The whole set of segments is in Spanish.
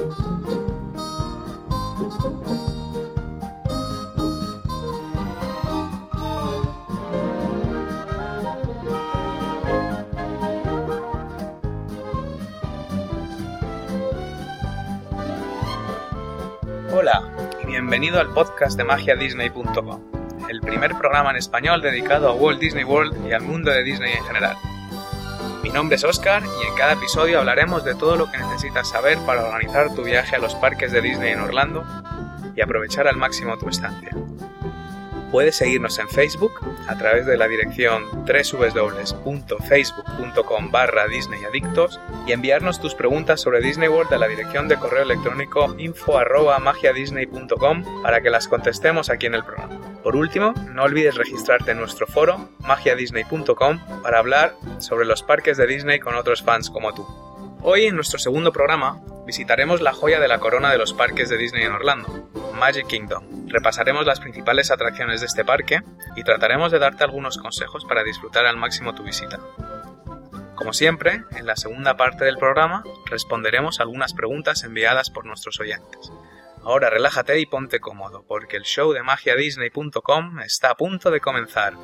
Hola y bienvenido al podcast de magiadisney.com, el primer programa en español dedicado a Walt Disney World y al mundo de Disney en general. Mi nombre es Oscar y en cada episodio hablaremos de todo lo que necesitas saber para organizar tu viaje a los parques de Disney en Orlando y aprovechar al máximo tu estancia. Puedes seguirnos en Facebook a través de la dirección www.facebook.com barra disneyadictos y enviarnos tus preguntas sobre Disney World a la dirección de correo electrónico info arroba magiadisney.com para que las contestemos aquí en el programa. Por último, no olvides registrarte en nuestro foro magiadisney.com para hablar sobre los parques de Disney con otros fans como tú. Hoy en nuestro segundo programa visitaremos la joya de la corona de los parques de Disney en Orlando, Magic Kingdom. Repasaremos las principales atracciones de este parque y trataremos de darte algunos consejos para disfrutar al máximo tu visita. Como siempre, en la segunda parte del programa responderemos algunas preguntas enviadas por nuestros oyentes. Ahora relájate y ponte cómodo, porque el show de magiadisney.com está a punto de comenzar.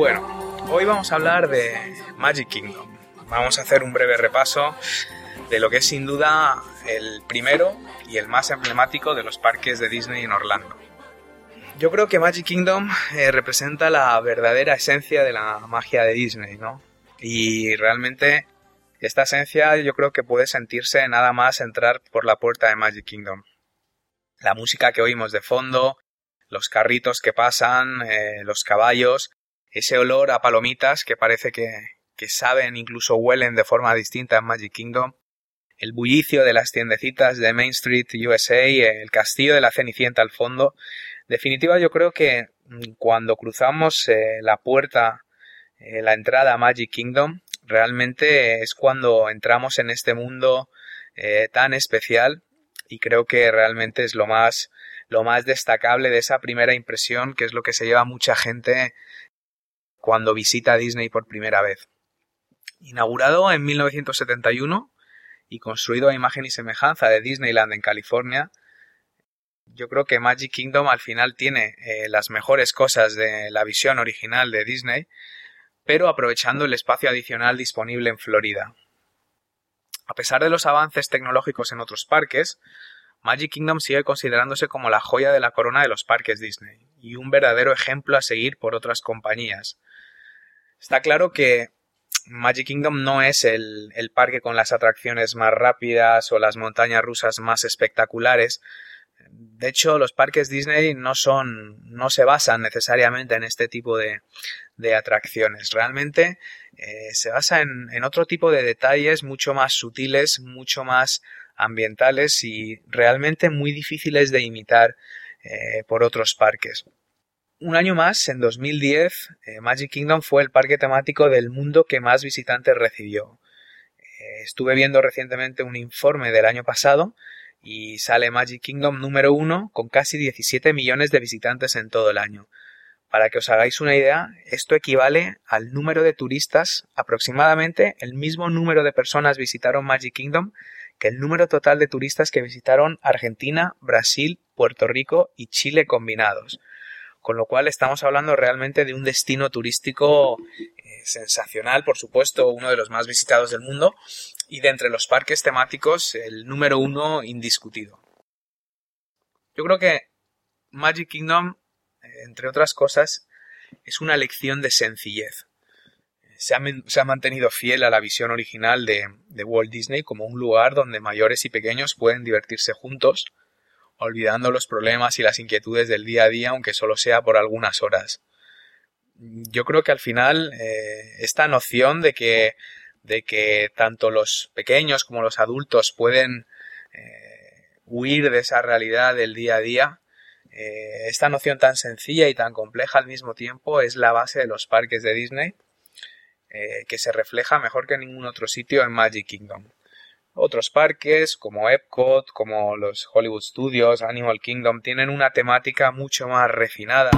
Bueno, hoy vamos a hablar de Magic Kingdom. Vamos a hacer un breve repaso de lo que es sin duda el primero y el más emblemático de los parques de Disney en Orlando. Yo creo que Magic Kingdom eh, representa la verdadera esencia de la magia de Disney, ¿no? Y realmente esta esencia yo creo que puede sentirse nada más entrar por la puerta de Magic Kingdom. La música que oímos de fondo, los carritos que pasan, eh, los caballos, ese olor a palomitas que parece que, que saben, incluso huelen de forma distinta en Magic Kingdom, el bullicio de las tiendecitas de Main Street USA, el castillo de la Cenicienta al fondo. Definitiva, yo creo que mm, cuando cruzamos eh, la puerta, eh, la entrada a Magic Kingdom, realmente es cuando entramos en este mundo tan especial y creo que realmente es lo más lo más destacable de esa primera impresión, que es lo que se lleva mucha gente cuando visita Disney por primera vez. Inaugurado en 1971 y construido a imagen y semejanza de Disneyland en California, yo creo que Magic Kingdom al final tiene eh, las mejores cosas de la visión original de Disney, pero aprovechando el espacio adicional disponible en Florida. A pesar de los avances tecnológicos en otros parques, Magic Kingdom sigue considerándose como la joya de la corona de los parques Disney y un verdadero ejemplo a seguir por otras compañías. Está claro que Magic Kingdom no es el, parque con las atracciones más rápidas o las montañas rusas más espectaculares. De hecho, los parques Disney no son, no se basan necesariamente en este tipo de, atracciones. Realmente eh, se basa en otro tipo de detalles mucho más sutiles, mucho más ambientales y realmente muy difíciles de imitar eh, por otros parques. Un año más, en 2010, eh, Magic Kingdom fue el parque temático del mundo que más visitantes recibió. Eh, estuve viendo recientemente un informe del año pasado y sale Magic Kingdom número uno con casi 17 millones de visitantes en todo el año. Para que os hagáis una idea, esto equivale al número de turistas, aproximadamente el mismo número de personas visitaron Magic Kingdom que el número total de turistas que visitaron Argentina, Brasil, Puerto Rico y Chile combinados. Con lo cual estamos hablando realmente de un destino turístico eh, sensacional, por supuesto, uno de los más visitados del mundo y de entre los parques temáticos el número uno indiscutido. Yo creo que Magic Kingdom, eh, entre otras cosas, es una lección de sencillez se ha, mantenido fiel a la visión original de, Walt Disney como un lugar donde mayores y pequeños pueden divertirse juntos, olvidando los problemas y las inquietudes del día a día, aunque solo sea por algunas horas. yo creo que al final eh, esta noción de que, de que tanto los pequeños como los adultos pueden eh, huir de esa realidad del día a día, eh, esta noción tan sencilla y tan compleja al mismo tiempo es la base de los parques de Disney, que se refleja mejor que en ningún otro sitio en Magic Kingdom. Otros parques como Epcot, como los Hollywood Studios, Animal Kingdom, tienen una temática mucho más refinada,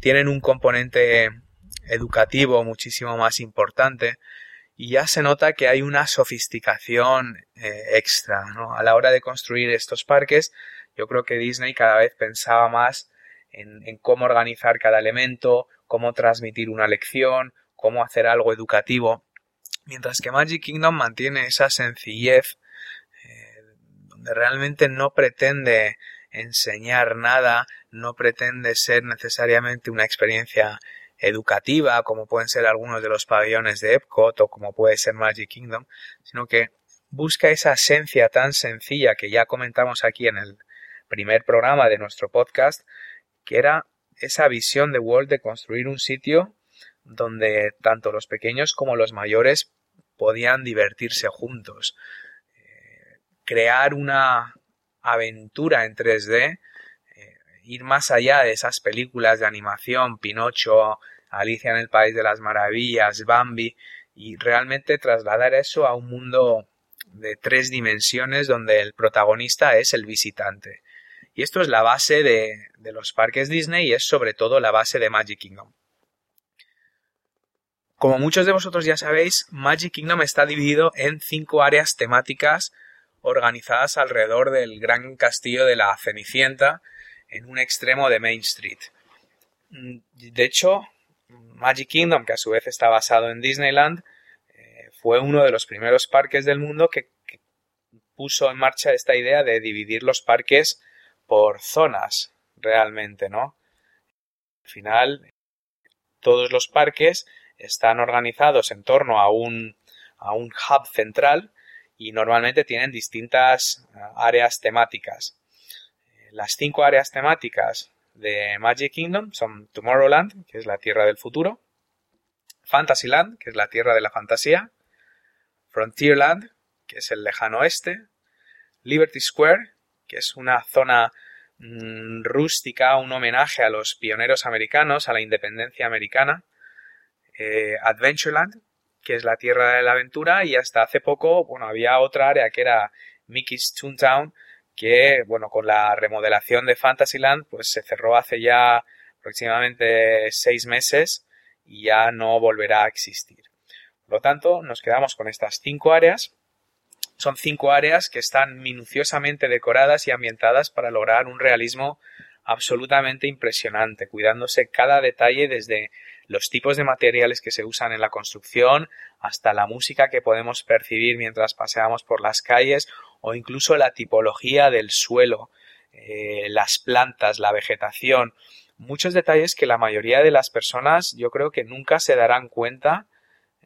tienen un componente educativo muchísimo más importante y ya se nota que hay una sofisticación eh, extra ¿no? a la hora de construir estos parques yo creo que Disney cada vez pensaba más en, cómo organizar cada elemento cómo transmitir una lección cómo hacer algo educativo mientras que Magic Kingdom mantiene esa sencillez eh, donde realmente no pretende enseñar nada no pretende ser necesariamente una experiencia educativa, como pueden ser algunos de los pabellones de Epcot o como puede ser Magic Kingdom, sino que busca esa esencia tan sencilla que ya comentamos aquí en el primer programa de nuestro podcast, que era esa visión de Walt de construir un sitio donde tanto los pequeños como los mayores podían divertirse juntos. Eh, crear una aventura en 3D, eh, ir más allá de esas películas de animación, Pinocho, Alicia en el País de las Maravillas, Bambi, y realmente trasladar eso a un mundo de tres dimensiones donde el protagonista es el visitante. Y esto es la base de, de los parques Disney y es sobre todo la base de Magic Kingdom. Como muchos de vosotros ya sabéis, Magic Kingdom está dividido en cinco áreas temáticas organizadas alrededor del gran castillo de la Cenicienta en un extremo de Main Street. De hecho, Magic Kingdom, que a su vez está basado en Disneyland, eh, fue uno de los primeros parques del mundo que, puso en marcha esta idea de dividir los parques por zonas, realmente, ¿no? Al final, todos los parques están organizados en torno a un, a un hub central y normalmente tienen distintas eh, áreas temáticas. Las cinco áreas temáticas de Magic Kingdom son Tomorrowland, que es la tierra del futuro, Fantasyland, que es la tierra de la fantasía, Frontierland, que es el lejano oeste, Liberty Square, que es una zona mm, rústica, un homenaje a los pioneros americanos, a la independencia americana, eh, Adventureland, que es la tierra de la aventura, y hasta hace poco, bueno, había otra área que era Mickey's Toontown, que, bueno, con la remodelación de Fantasyland, pues se cerró hace ya aproximadamente seis meses y ya no volverá a existir. Por lo tanto, nos quedamos con estas cinco áreas. Son cinco áreas que están minuciosamente decoradas y ambientadas para lograr un realismo absolutamente impresionante, cuidándose cada detalle desde los tipos de materiales que se usan en la construcción hasta la música que podemos percibir mientras paseamos por las calles o incluso la tipología del suelo, eh, las plantas, la vegetación, muchos detalles que la mayoría de las personas yo creo que nunca se darán cuenta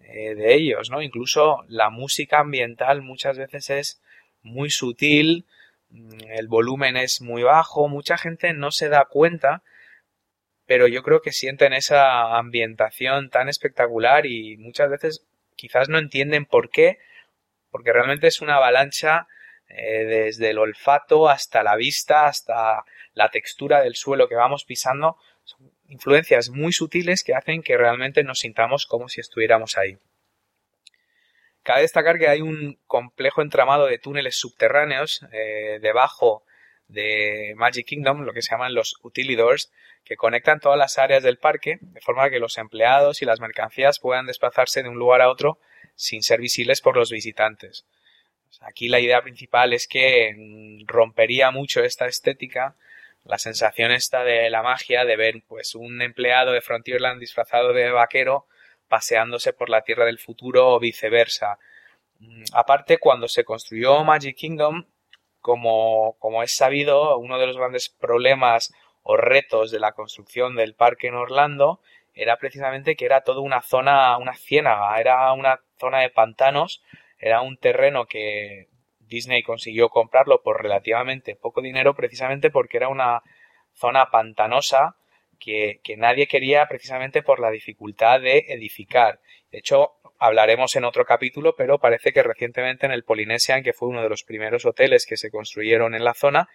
eh, de ellos, ¿no? Incluso la música ambiental muchas veces es muy sutil, mm, el volumen es muy bajo, mucha gente no se da cuenta, pero yo creo que sienten esa ambientación tan espectacular y muchas veces quizás no entienden por qué, porque realmente es una avalancha eh, desde el olfato hasta la vista, hasta la textura del suelo que vamos pisando, son influencias muy sutiles que hacen que realmente nos sintamos como si estuviéramos ahí. Cabe destacar que hay un complejo entramado de túneles subterráneos eh, debajo de Magic Kingdom, lo que se llaman los utilidors, que conectan todas las áreas del parque, de forma que los empleados y las mercancías puedan desplazarse de un lugar a otro sin ser visibles por los visitantes. Aquí la idea principal es que mm, rompería mucho esta estética, la sensación esta de la magia de ver pues un empleado de Frontierland disfrazado de vaquero paseándose por la Tierra del futuro o viceversa. Mm, aparte, cuando se construyó Magic Kingdom, como, es sabido, uno de los grandes problemas o retos de la construcción del parque en Orlando era precisamente que era toda una zona, una ciénaga, era una zona de pantanos era un terreno que Disney consiguió comprarlo por relativamente poco dinero precisamente porque era una zona pantanosa que, nadie quería precisamente por la dificultad de edificar. De hecho, hablaremos en otro capítulo, pero parece que recientemente en el Polynesian, que fue uno de los primeros hoteles que se construyeron en la zona,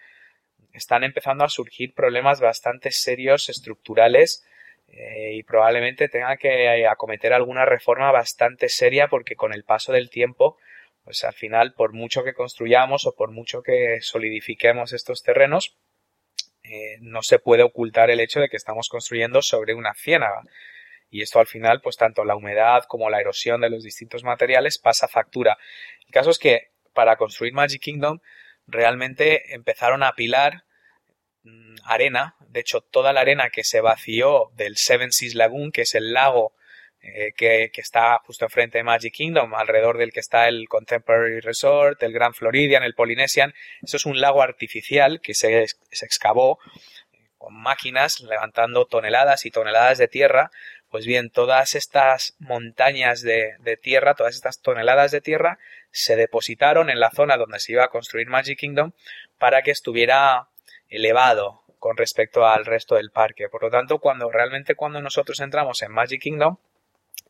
están empezando a surgir problemas bastante serios estructurales eh, y probablemente tenga que acometer alguna reforma bastante seria porque con el paso del tiempo, pues al final, por mucho que construyamos o por mucho que solidifiquemos estos terrenos, eh, no se puede ocultar el hecho de que estamos construyendo sobre una ciénaga. Y esto al final, pues tanto la humedad como la erosión de los distintos materiales pasa factura. El caso es que para construir Magic Kingdom realmente empezaron a apilar mm, arena. De hecho, toda la arena que se vació del Seven Seas Lagoon, que es el lago eh, que, está justo enfrente de Magic Kingdom, alrededor del que está el Contemporary Resort, el Grand Floridian, el Polynesian. Eso es un lago artificial que se, excavó con máquinas levantando toneladas y toneladas de tierra. Pues bien, todas estas montañas de, tierra, todas estas toneladas de tierra, se depositaron en la zona donde se iba a construir Magic Kingdom para que estuviera elevado con respecto al resto del parque. Por lo tanto, cuando realmente cuando nosotros entramos en Magic Kingdom,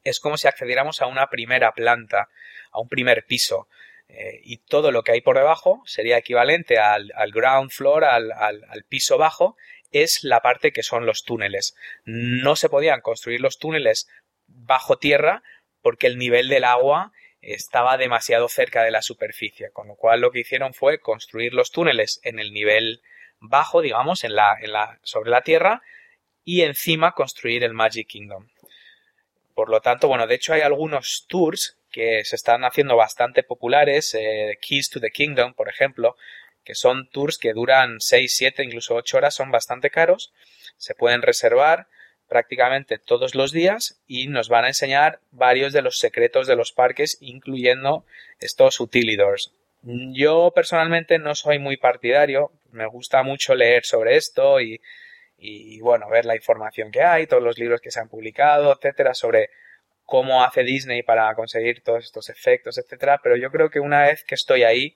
es como si accediéramos a una primera planta, a un primer piso. Eh, y todo lo que hay por debajo sería equivalente al, ground floor, al, piso bajo, es la parte que son los túneles. No se podían construir los túneles bajo tierra porque el nivel del agua estaba demasiado cerca de la superficie, con lo cual lo que hicieron fue construir los túneles en el nivel bajo, digamos, en la, en la, sobre la tierra, y encima construir el Magic Kingdom. Por lo tanto, bueno, de hecho hay algunos tours que se están haciendo bastante populares, eh, Keys to the Kingdom, por ejemplo, que son tours que duran 6, 7, incluso 8 horas, son bastante caros, se pueden reservar prácticamente todos los días y nos van a enseñar varios de los secretos de los parques, incluyendo estos utilidors. Yo personalmente no soy muy partidario, me gusta mucho leer sobre esto y y bueno, ver la información que hay, todos los libros que se han publicado, etcétera, sobre cómo hace Disney para conseguir todos estos efectos, etcétera, pero yo creo que una vez que estoy ahí,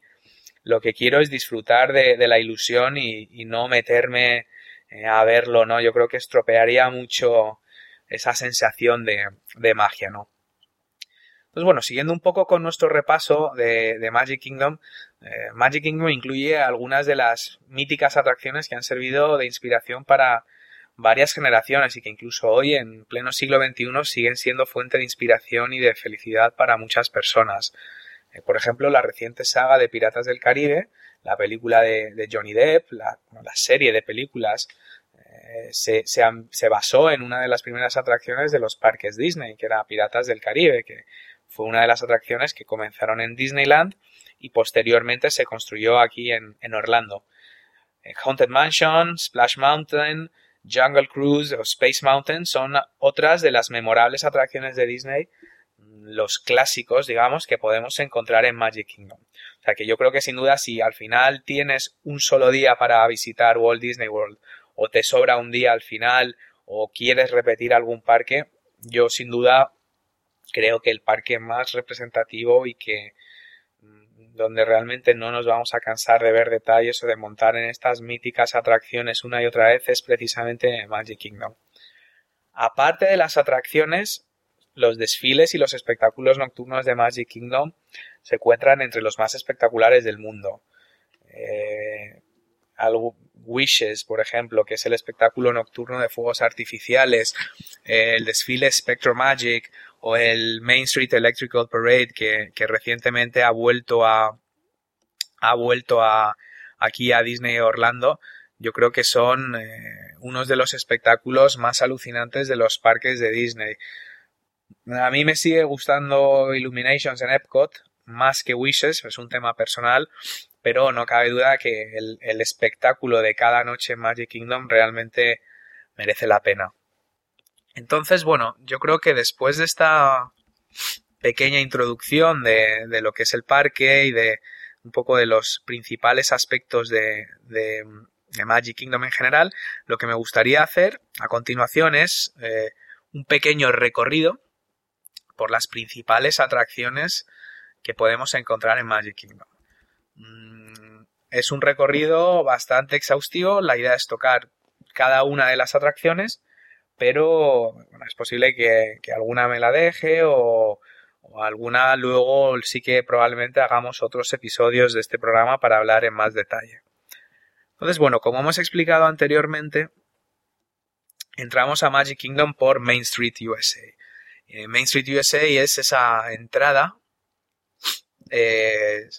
lo que quiero es disfrutar de, la ilusión y, no meterme eh, a verlo, ¿no? Yo creo que estropearía mucho esa sensación de, de magia, ¿no? Pues bueno, siguiendo un poco con nuestro repaso de, Magic Kingdom, eh, Magic Kingdom incluye algunas de las míticas atracciones que han servido de inspiración para varias generaciones y que incluso hoy, en pleno siglo XXI, siguen siendo fuente de inspiración y de felicidad para muchas personas. Eh, por ejemplo, la reciente saga de Piratas del Caribe, la película de, Johnny Depp, la, serie de películas eh, se, basó en una de las primeras atracciones de los parques Disney, que era Piratas del Caribe, que fue una de las atracciones que comenzaron en Disneyland y posteriormente se construyó aquí en, Orlando. Eh, Haunted Mansion, Splash Mountain, Jungle Cruise o Space Mountain son otras de las memorables atracciones de Disney, los clásicos, digamos, que podemos encontrar en Magic Kingdom. O sea que yo creo que sin duda si al final tienes un solo día para visitar Walt Disney World o te sobra un día al final o quieres repetir algún parque, yo sin duda creo que el parque más representativo y que mm, donde realmente no nos vamos a cansar de ver detalles o de montar en estas míticas atracciones una y otra vez es precisamente Magic Kingdom. Aparte de las atracciones, los desfiles y los espectáculos nocturnos de Magic Kingdom se encuentran entre los más espectaculares del mundo. Eh, Wishes, por ejemplo, que es el espectáculo nocturno de fuegos artificiales, el desfile Spectro Magic o el Main Street Electrical Parade que, recientemente ha vuelto a ha vuelto a aquí a Disney Orlando yo creo que son eh, unos de los espectáculos más alucinantes de los parques de Disney a mí me sigue gustando Illuminations en Epcot más que Wishes es un tema personal pero no cabe duda que el, espectáculo de cada noche en Magic Kingdom realmente merece la pena. Entonces, bueno, yo creo que después de esta pequeña introducción de, lo que es el parque y de un poco de los principales aspectos de, Magic Kingdom en general, lo que me gustaría hacer a continuación es eh, un pequeño recorrido por las principales atracciones que podemos encontrar en Magic Kingdom. Mm, es un recorrido bastante exhaustivo, la idea es tocar cada una de las atracciones, pero es posible que, alguna me la deje o, o, alguna luego sí que probablemente hagamos otros episodios de este programa para hablar en más detalle. Entonces, bueno, como hemos explicado anteriormente, entramos a Magic Kingdom por Main Street USA. Eh, Main Street USA es esa entrada, el,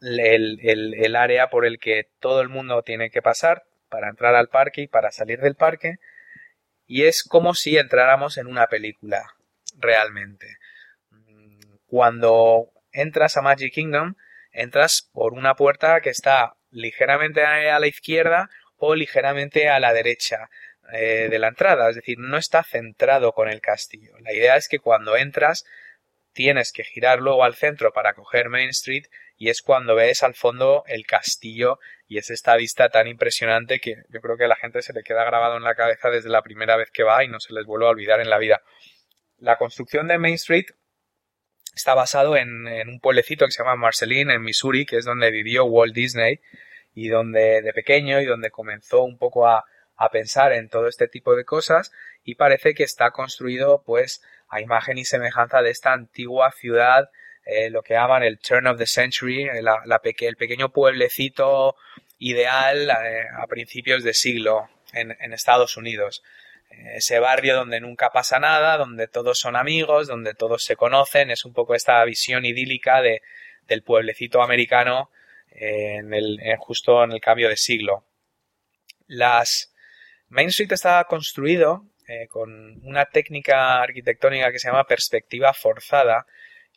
el, área por el que todo el mundo tiene que pasar para entrar al parque y para salir del parque. Y es como si entráramos en una película, realmente. Cuando entras a Magic Kingdom, entras por una puerta que está ligeramente a la izquierda o ligeramente a la derecha eh, de la entrada, es decir, no está centrado con el castillo. La idea es que cuando entras tienes que girar luego al centro para coger Main Street y es cuando ves al fondo el castillo y es esta vista tan impresionante que yo creo que a la gente se le queda grabado en la cabeza desde la primera vez que va y no se les vuelve a olvidar en la vida. La construcción de Main Street está basado en, en un pueblecito que se llama Marceline en Missouri, que es donde vivió Walt Disney y donde de pequeño y donde comenzó un poco a, a pensar en todo este tipo de cosas y parece que está construido pues a imagen y semejanza de esta antigua ciudad, eh, lo que llaman el turn of the century, eh, el pequeño pueblecito ideal eh, a principios de siglo en, Estados Unidos. ese barrio donde nunca pasa nada, donde todos son amigos, donde todos se conocen, es un poco esta visión idílica de, del pueblecito americano en el, justo en el cambio de siglo. Las, Main Street está construido eh, con una técnica arquitectónica que se llama perspectiva forzada,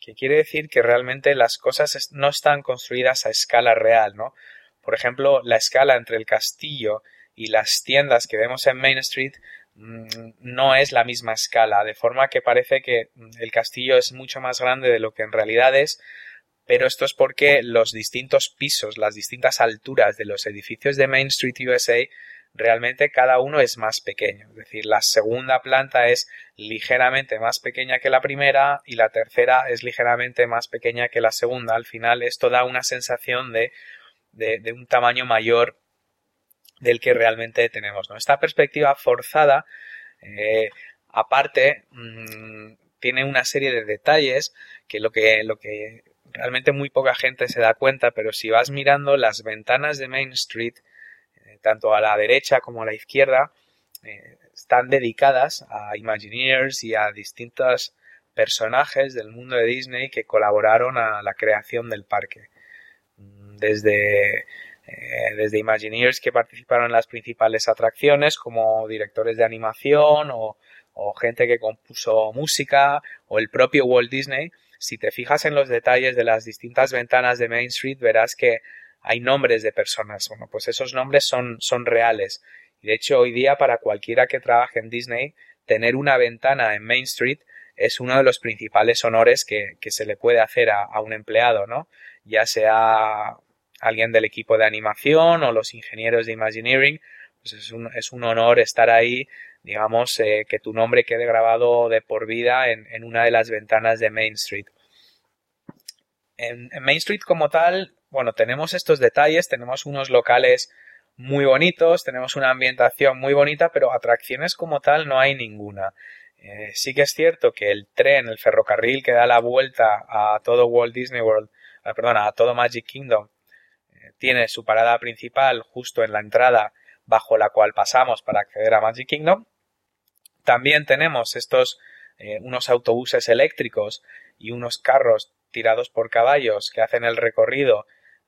que quiere decir que realmente las cosas no están construidas a escala real, ¿no? Por ejemplo, la escala entre el castillo y las tiendas que vemos en Main Street mm, no es la misma escala, de forma que parece que el castillo es mucho más grande de lo que en realidad es, pero esto es porque los distintos pisos, las distintas alturas de los edificios de Main Street USA realmente cada uno es más pequeño. Es decir, la segunda planta es ligeramente más pequeña que la primera y la tercera es ligeramente más pequeña que la segunda. Al final esto da una sensación de, de, un tamaño mayor del que realmente tenemos. ¿no? Esta perspectiva forzada, eh, aparte, mm, tiene una serie de detalles que lo que, lo que realmente muy poca gente se da cuenta, pero si vas mirando las ventanas de Main Street, tanto a la derecha como a la izquierda, eh, están dedicadas a Imagineers y a distintos personajes del mundo de Disney que colaboraron a la creación del parque. Desde, eh, desde Imagineers que participaron en las principales atracciones como directores de animación o gente que compuso música o el propio Walt Disney. Si te fijas en los detalles de las distintas ventanas de Main Street verás que hay nombres de personas. Bueno, pues esos nombres son, son reales. Y de hecho, hoy día, para cualquiera que trabaje en Disney, tener una ventana en Main Street es uno de los principales honores que, se le puede hacer a, un empleado, ¿no? Ya sea alguien del equipo de animación o los ingenieros de Imagineering, pues es un, es un honor estar ahí, digamos, eh, que tu nombre quede grabado de por vida en, en una de las ventanas de Main Street. En Main Street como tal, bueno, tenemos estos detalles, tenemos unos locales muy bonitos, tenemos una ambientación muy bonita, pero atracciones como tal no hay ninguna. Eh, sí que es cierto que el tren, el ferrocarril que da la vuelta a todo Walt Disney World, eh, perdona, a todo Magic Kingdom, eh, tiene su parada principal justo en la entrada bajo la cual pasamos para acceder a Magic Kingdom. También tenemos estos unos autobuses eléctricos y unos carros tirados por caballos que hacen el recorrido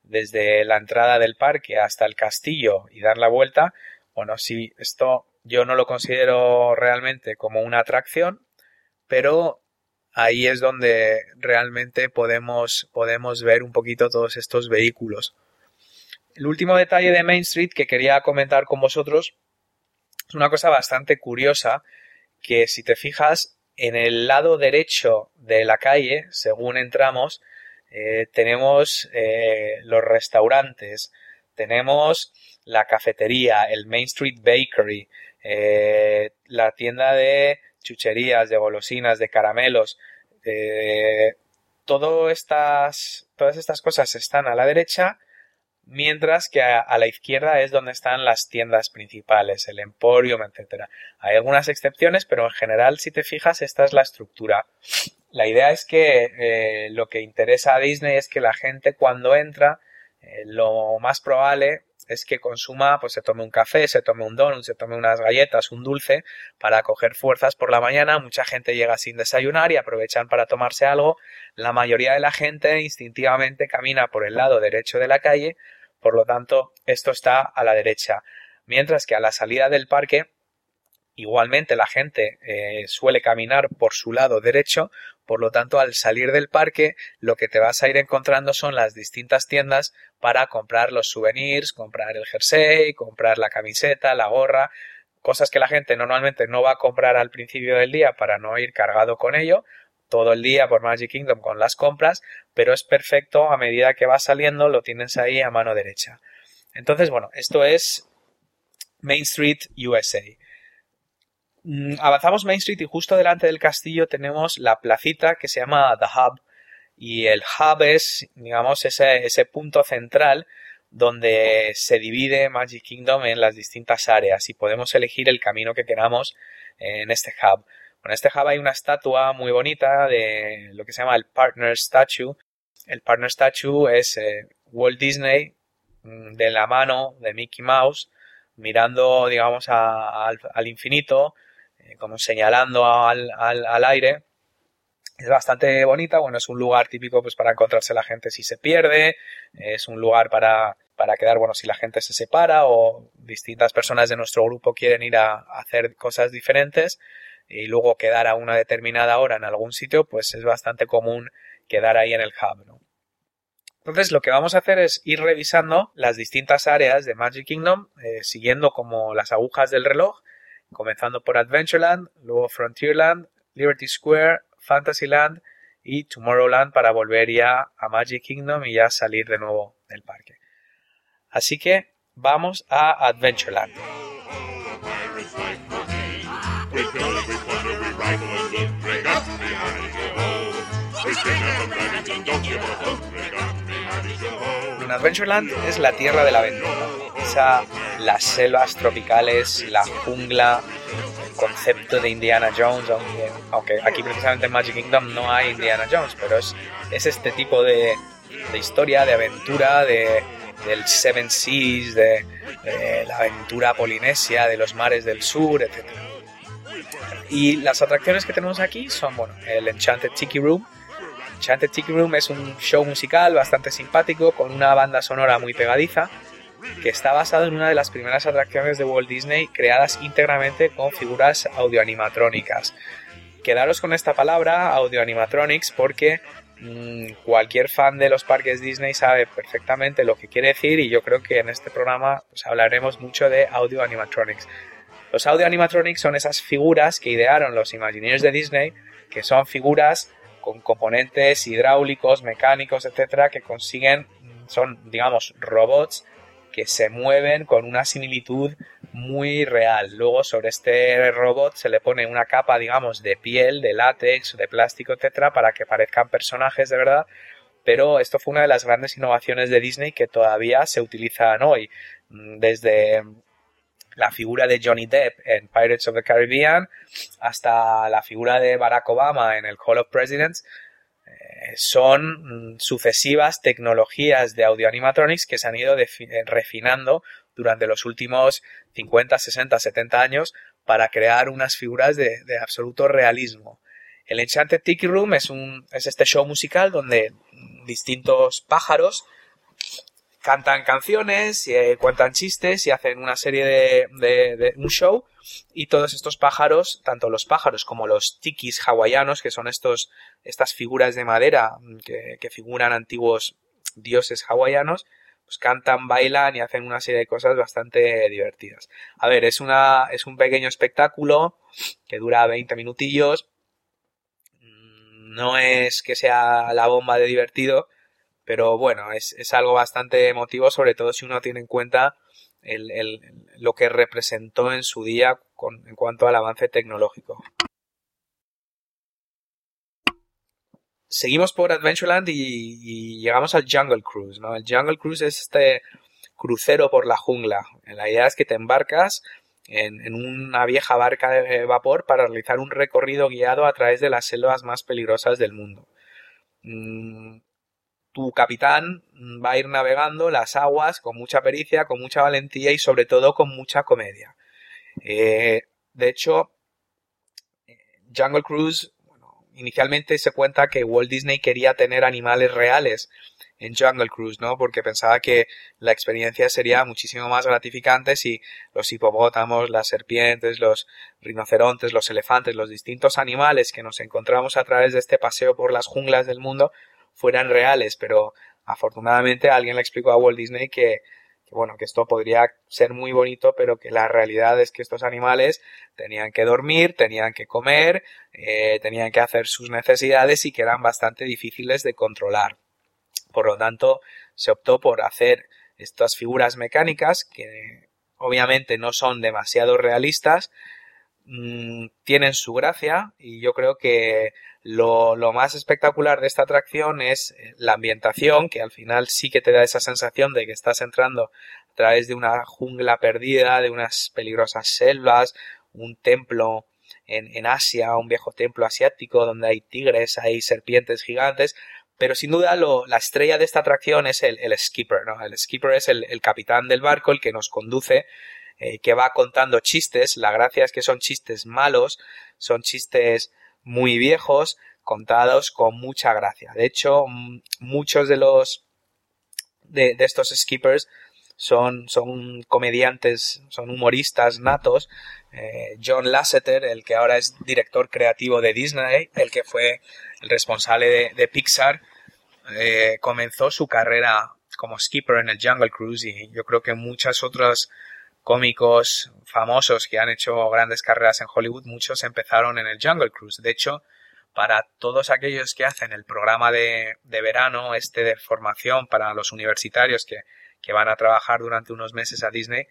desde la entrada del parque hasta el castillo y dar la vuelta, bueno, sí, esto yo no lo considero realmente como una atracción, pero ahí es donde realmente podemos, podemos ver un poquito todos estos vehículos. El último detalle de Main Street que quería comentar con vosotros es una cosa bastante curiosa que si te fijas en el lado derecho de la calle, según entramos, eh, tenemos eh, los restaurantes, tenemos la cafetería, el Main Street Bakery, eh, la tienda de chucherías, de golosinas, de caramelos. todas estas cosas están a la derecha, mientras que a, la izquierda es donde están las tiendas principales, el Emporium, etcétera. Hay algunas excepciones, pero en general, si te fijas, esta es la estructura. La idea es que eh, lo que interesa a Disney es que la gente cuando entra, eh, lo más probable es que consuma, pues se tome un café, se tome un donut, se tome unas galletas, un dulce, para coger fuerzas por la mañana. Mucha gente llega sin desayunar y aprovechan para tomarse algo. La mayoría de la gente instintivamente camina por el lado derecho de la calle, por lo tanto, esto está a la derecha. Mientras que a la salida del parque, igualmente la gente eh, suele caminar por su lado derecho, por lo tanto, al salir del parque, lo que te vas a ir encontrando son las distintas tiendas para comprar los souvenirs, comprar el jersey, comprar la camiseta, la gorra, cosas que la gente normalmente no va a comprar al principio del día para no ir cargado con ello, todo el día por Magic Kingdom con las compras, pero es perfecto a medida que va saliendo, lo tienes ahí a mano derecha. Entonces, bueno, esto es Main Street USA. Mm, avanzamos Main Street y justo delante del castillo tenemos la placita que se llama The Hub. Y el hub es, digamos, ese, ese punto central donde se divide Magic Kingdom en las distintas áreas y podemos elegir el camino que queramos en este hub. En este hub hay una estatua muy bonita de lo que se llama el Partner Statue. El Partner Statue es eh, Walt Disney mm, de la mano de Mickey Mouse mirando, digamos, al infinito como señalando al, al, aire. Es bastante bonita, bueno, es un lugar típico pues para encontrarse la gente si se pierde, es un lugar para, para quedar, bueno, si la gente se separa o distintas personas de nuestro grupo quieren ir a, hacer cosas diferentes y luego quedar a una determinada hora en algún sitio, pues es bastante común quedar ahí en el hub. Entonces lo que vamos a hacer es ir revisando las distintas áreas de Magic Kingdom, eh, siguiendo como las agujas del reloj comenzando por Adventureland, luego Frontierland, Liberty Square, Fantasyland y Tomorrowland para volver ya a Magic Kingdom y ya salir de nuevo del parque. Así que vamos a Adventureland. En Adventureland es la tierra de la aventura las selvas tropicales, la jungla, el concepto de Indiana Jones, aunque, aquí precisamente en Magic Kingdom no hay Indiana Jones, pero es, es este tipo de, historia, de aventura, de, del Seven Seas, de, la aventura polinesia, de los mares del sur, etc. Y las atracciones que tenemos aquí son, bueno, el Enchanted Tiki Room. Enchanted Tiki Room es un show musical bastante simpático con una banda sonora muy pegadiza que está basado en una de las primeras atracciones de Walt Disney creadas íntegramente con figuras audioanimatrónicas. Quedaros con esta palabra, audioanimatronics, porque mm, cualquier fan de los parques Disney sabe perfectamente lo que quiere decir y yo creo que en este programa pues, hablaremos mucho de audioanimatronics. Los audioanimatronics son esas figuras que idearon los Imagineers de Disney, que son figuras con componentes hidráulicos, mecánicos, etcétera, que consiguen, son, digamos, robots que se mueven con una similitud muy real. Luego sobre este robot se le pone una capa, digamos, de piel, de látex, de plástico, etcétera, para que parezcan personajes de verdad. Pero esto fue una de las grandes innovaciones de Disney que todavía se utilizan hoy. Desde la figura de Johnny Depp en Pirates of the Caribbean hasta la figura de Barack Obama en el Hall of Presidents son mm, sucesivas tecnologías de audio animatronics que se han ido eh, refinando durante los últimos 50, 60, 70 años para crear unas figuras de, absoluto realismo. El Enchanted Tiki Room es, un, es este show musical donde distintos pájaros cantan canciones, eh, cuentan chistes y hacen una serie de, de, un show y todos estos pájaros, tanto los pájaros como los tikis hawaianos, que son estos, estas figuras de madera que, que figuran antiguos dioses hawaianos, pues cantan, bailan y hacen una serie de cosas bastante divertidas. A ver, es una, es un pequeño espectáculo que dura 20 minutillos. No es que sea la bomba de divertido, pero bueno, es, es algo bastante emotivo, sobre todo si uno tiene en cuenta el, el, lo que representó en su día con, en cuanto al avance tecnológico. seguimos por Adventureland y, llegamos al Jungle Cruise, ¿no? El Jungle Cruise es este crucero por la jungla. La idea es que te embarcas en, una vieja barca de vapor para realizar un recorrido guiado a través de las selvas más peligrosas del mundo. Tu capitán va a ir navegando las aguas con mucha pericia, con mucha valentía y sobre todo con mucha comedia. Eh, de hecho, Jungle Cruise, inicialmente se cuenta que Walt Disney quería tener animales reales en Jungle Cruise, ¿no? Porque pensaba que la experiencia sería muchísimo más gratificante si los hipopótamos, las serpientes, los rinocerontes, los elefantes, los distintos animales que nos encontramos a través de este paseo por las junglas del mundo fueran reales, pero afortunadamente alguien le explicó a Walt Disney que, bueno, que esto podría ser muy bonito, pero que la realidad es que estos animales tenían que dormir, tenían que comer, eh, tenían que hacer sus necesidades y que eran bastante difíciles de controlar. Por lo tanto, se optó por hacer estas figuras mecánicas que obviamente no son demasiado realistas, mm, tienen su gracia y yo creo que lo, más espectacular de esta atracción es eh, la ambientación, que al final sí que te da esa sensación de que estás entrando a través de una jungla perdida, de unas peligrosas selvas, un templo en, en Asia, un viejo templo asiático donde hay tigres, hay serpientes gigantes, pero sin duda lo, la estrella de esta atracción es el, skipper, ¿no? El skipper es el, capitán del barco, el que nos conduce, eh, que va contando chistes. La gracia es que son chistes malos, son chistes muy viejos, contados con mucha gracia. De hecho, muchos de los de, estos skippers son, son comediantes, son humoristas natos. Eh, John Lasseter, el que ahora es director creativo de Disney, el que fue el responsable de, Pixar, eh, comenzó su carrera como skipper en el Jungle Cruise y yo creo que muchos otros cómicos famosos que han hecho grandes carreras en Hollywood, muchos empezaron en el Jungle Cruise. De hecho, para todos aquellos que hacen el programa de, verano, este de formación para los universitarios que que van a trabajar durante unos meses a Disney,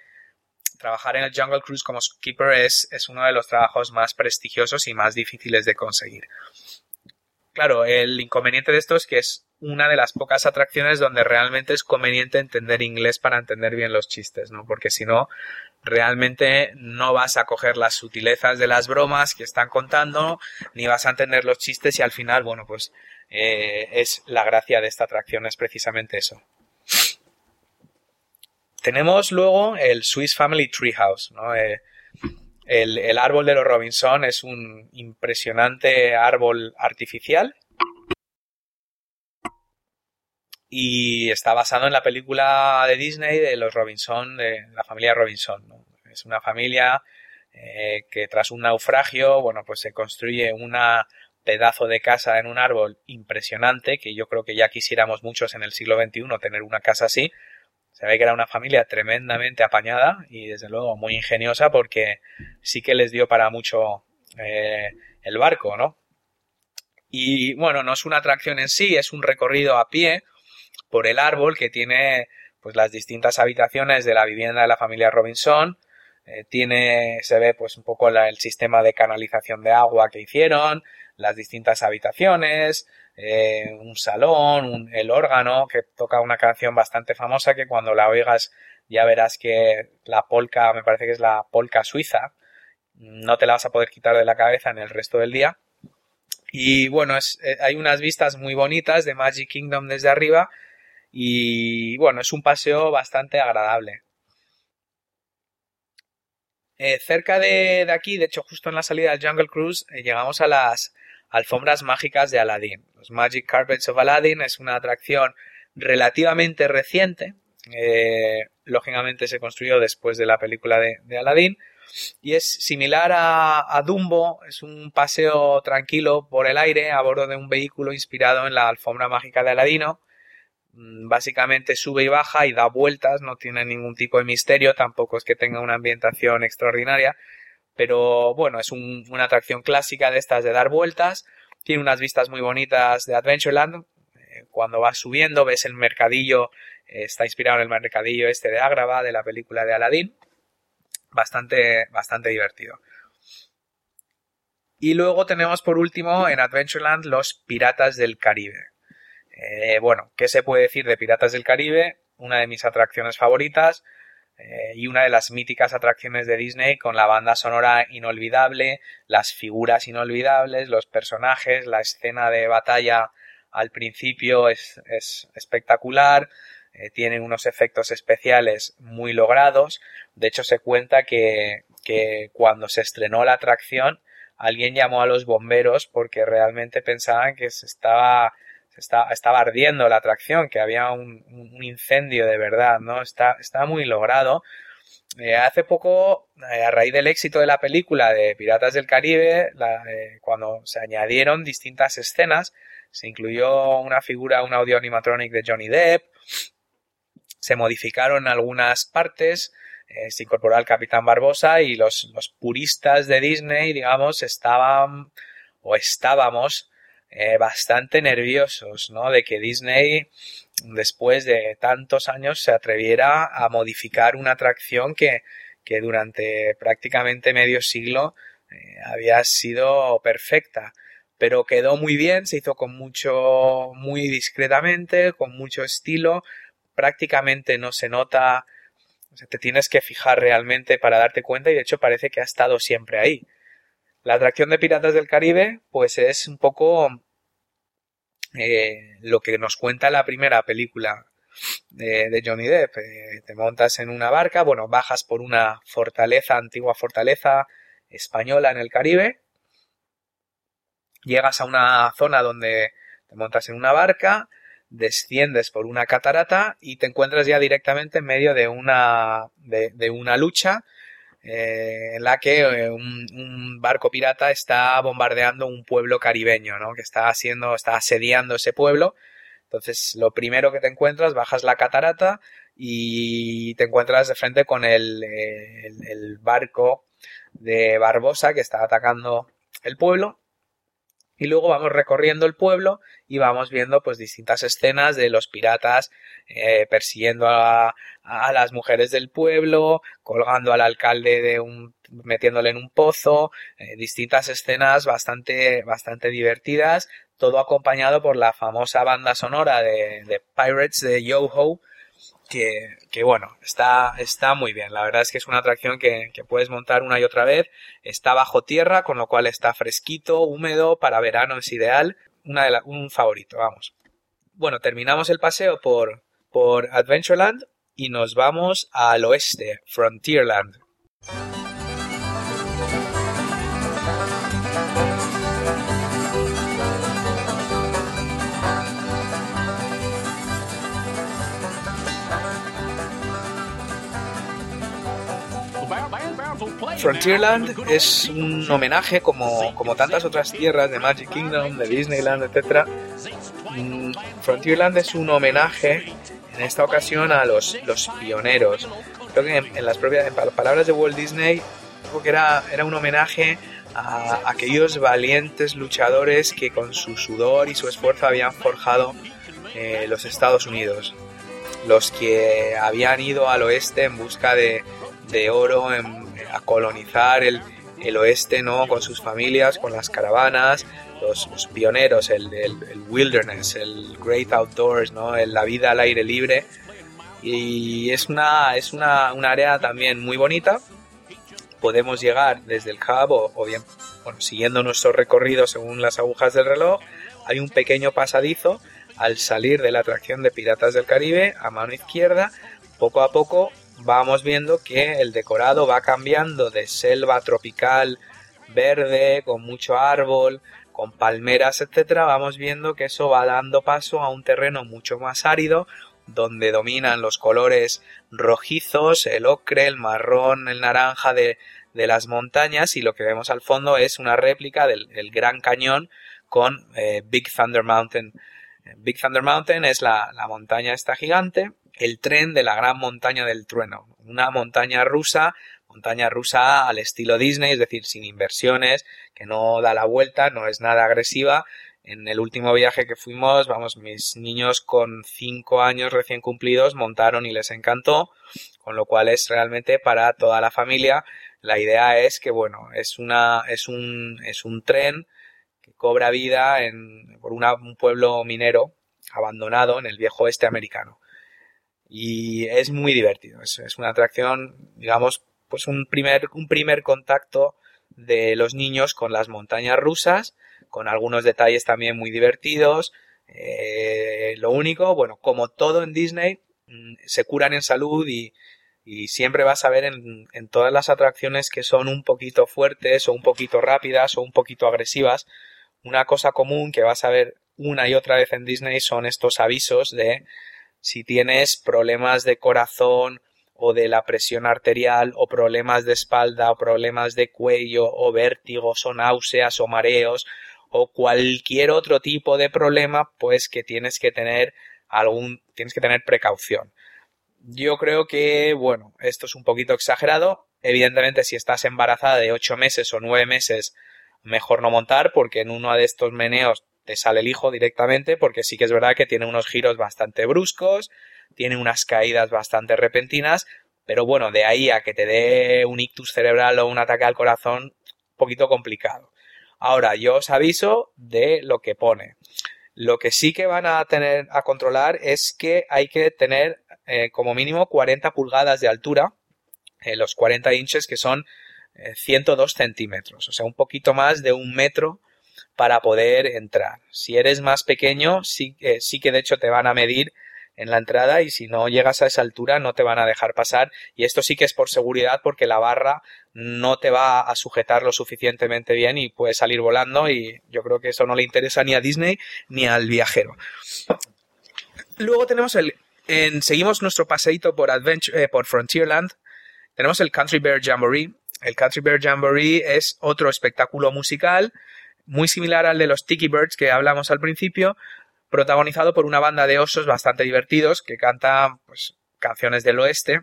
trabajar en el Jungle Cruise como skipper es, es uno de los trabajos más prestigiosos y más difíciles de conseguir. Claro, el inconveniente de esto es que es una de las pocas atracciones donde realmente es conveniente entender inglés para entender bien los chistes, ¿no? Porque si no, realmente no vas a coger las sutilezas de las bromas que están contando, ni vas a entender los chistes y al final, bueno, pues eh, es la gracia de esta atracción, es precisamente eso. Tenemos luego el Swiss Family Treehouse, ¿no? Eh, el, árbol de los Robinson es un impresionante árbol artificial y está basado en la película de Disney de los Robinson, de la familia Robinson. Es una familia eh, que tras un naufragio, bueno, pues se construye un pedazo de casa en un árbol impresionante, que yo creo que ya quisiéramos muchos en el siglo XXI tener una casa así, se ve que era una familia tremendamente apañada y desde luego muy ingeniosa porque sí que les dio para mucho eh, el barco, ¿no? Y bueno, no es una atracción en sí, es un recorrido a pie por el árbol que tiene pues las distintas habitaciones de la vivienda de la familia Robinson. Eh, tiene, se ve pues un poco el sistema de canalización de agua que hicieron, las distintas habitaciones, eh, un salón, el órgano que toca una canción bastante famosa que cuando la oigas ya verás que la polca, me parece que es la polca suiza, no te la vas a poder quitar de la cabeza en el resto del día. Y bueno, eh, hay unas vistas muy bonitas de Magic Kingdom desde arriba y bueno, es un paseo bastante agradable. Eh, cerca de, aquí, de hecho justo en la salida del Jungle Cruise, llegamos a las alfombras mágicas de Aladdin. Los Magic Carpets of Aladdin es una atracción relativamente reciente. Eh, lógicamente se construyó después de la película de, Aladdin. Y es similar a, Dumbo, es un paseo tranquilo por el aire a bordo de un vehículo inspirado en la alfombra mágica de Aladino. Mm, básicamente sube y baja y da vueltas, no tiene ningún tipo de misterio, tampoco es que tenga una ambientación extraordinaria, pero bueno, es una atracción clásica de estas de dar vueltas. Tiene unas vistas muy bonitas de Adventureland. Eh, cuando vas subiendo ves el mercadillo, eh, está inspirado en el mercadillo este de Agrava de la película de Aladdin. Bastante, bastante divertido. Y luego tenemos por último en Adventureland los Piratas del Caribe. Eh, bueno, ¿qué se puede decir de Piratas del Caribe? Una de mis atracciones favoritas eh, y una de las míticas atracciones de Disney con la banda sonora inolvidable, las figuras inolvidables, los personajes, la escena de batalla al principio es, espectacular, eh, tiene unos efectos especiales muy logrados. De hecho, se cuenta que, que cuando se estrenó la atracción, alguien llamó a los bomberos porque realmente pensaban que se estaba estaba ardiendo la atracción, que había un, incendio de verdad, ¿no? Está, está muy logrado. Eh, hace poco, eh, a raíz del éxito de la película de Piratas del Caribe, eh, cuando se añadieron distintas escenas, se incluyó una figura, un audio animatronic de Johnny Depp, se modificaron algunas partes, se incorporó al Capitán Barbosa y los, los puristas de Disney, digamos, estaban o estábamos eh, bastante nerviosos, ¿no? De que Disney, después de tantos años, se atreviera a modificar una atracción que, que durante prácticamente medio siglo eh, había sido perfecta. Pero quedó muy bien, se hizo con mucho, muy discretamente, con mucho estilo, prácticamente no se nota, o sea, te tienes que fijar realmente para darte cuenta y de hecho parece que ha estado siempre ahí. La atracción de Piratas del Caribe, pues es un poco eh, lo que nos cuenta la primera película de, Johnny Depp. Eh, te montas en una barca, bueno, bajas por una fortaleza, antigua fortaleza española en el Caribe, llegas a una zona donde te montas en una barca, desciendes por una catarata y te encuentras ya directamente en medio de una, de una lucha eh, en la que eh, un, barco pirata está bombardeando un pueblo caribeño, ¿no? Que está haciendo, está asediando ese pueblo. Entonces, lo primero que te encuentras, bajas la catarata y te encuentras de frente con el, el barco de Barbosa que está atacando el pueblo y luego vamos recorriendo el pueblo y vamos viendo pues distintas escenas de los piratas eh, persiguiendo a, a, las mujeres del pueblo, colgando al alcalde de un metiéndole en un pozo, eh, distintas escenas bastante bastante divertidas, todo acompañado por la famosa banda sonora de, de Pirates de Yo-Ho que, bueno, está, está muy bien. La verdad es que es una atracción que, puedes montar una y otra vez. Está bajo tierra, con lo cual está fresquito, húmedo, para verano es ideal. Una de un favorito, vamos. Bueno, terminamos el paseo por, por Adventureland y nos vamos al oeste, Frontierland. Frontierland es un homenaje, como, como tantas otras tierras de Magic Kingdom, de Disneyland, etc. Mm, Frontierland es un homenaje, en esta ocasión, a los, los pioneros. Creo que en, las propias palabras de Walt Disney, creo que era, era un homenaje a aquellos valientes luchadores que con su sudor y su esfuerzo habían forjado eh, los Estados Unidos. Los que habían ido al oeste en busca de, de oro, en a colonizar el, el, oeste, ¿no? Con sus familias, con las caravanas, los, pioneros, el, el, wilderness, el great outdoors, ¿no? la vida al aire libre. Y es una, es una, un área también muy bonita. Podemos llegar desde el hub o, bien, bueno, siguiendo nuestro recorrido según las agujas del reloj. Hay un pequeño pasadizo al salir de la atracción de Piratas del Caribe a mano izquierda. Poco a poco vamos viendo que el decorado va cambiando de selva tropical verde, con mucho árbol, con palmeras, etcétera, vamos viendo que eso va dando paso a un terreno mucho más árido, donde dominan los colores rojizos, el ocre, el marrón, el naranja de, de las montañas y lo que vemos al fondo es una réplica del, Gran Cañón con eh, Big Thunder Mountain. Big Thunder Mountain es la, la montaña esta gigante el tren de la gran montaña del trueno, una montaña rusa, montaña rusa al estilo Disney, es decir, sin inversiones, que no da la vuelta, no es nada agresiva. En el último viaje que fuimos, vamos, mis niños con cinco años recién cumplidos montaron y les encantó, con lo cual es realmente para toda la familia la idea es que, bueno, es, una, es, un, es un tren que cobra vida en, por un pueblo minero abandonado en el viejo oeste americano. Y es muy divertido, es, es una atracción, digamos, pues un primer, un primer contacto de los niños con las montañas rusas, con algunos detalles también muy divertidos. Eh, lo único, bueno, como todo en Disney, mm, se curan en salud y, y siempre vas a ver en, en, todas las atracciones que son un poquito fuertes o un poquito rápidas o un poquito agresivas, una cosa común que vas a ver una y otra vez en Disney son estos avisos de si tienes problemas de corazón o de la presión arterial o problemas de espalda o problemas de cuello o vértigos o náuseas o mareos o cualquier otro tipo de problema pues que tienes que tener algún tienes que tener precaución. Yo creo que bueno esto es un poquito exagerado. Evidentemente si estás embarazada de 8 meses o 9 meses mejor no montar porque en uno de estos meneos te sale el hijo directamente porque sí que es verdad que tiene unos giros bastante bruscos tiene unas caídas bastante repentinas, pero bueno, de ahí a que te dé un ictus cerebral o un ataque al corazón, un poquito complicado. Ahora, yo os aviso de lo que pone. Lo que sí que van a tener a controlar es que hay que tener eh, como mínimo 40 pulgadas de altura, eh, los 40 inches que son 102 eh, centímetros, o sea, un poquito más de un metro para poder entrar. Si eres más pequeño, sí, sí que de hecho te van a medir en la entrada y si no llegas a esa altura no te van a dejar pasar y esto sí que es por seguridad porque la barra no te va a sujetar lo suficientemente bien y puedes salir volando y yo creo que eso no le interesa ni a Disney ni al viajero. Luego tenemos el en, seguimos nuestro paseíto por Adventure eh, por Frontierland. Tenemos el Country Bear Jamboree. El Country Bear Jamboree es otro espectáculo musical muy similar al de los Tiki Birds que hablamos al principio, protagonizado por una banda de osos bastante divertidos que cantan pues, canciones del oeste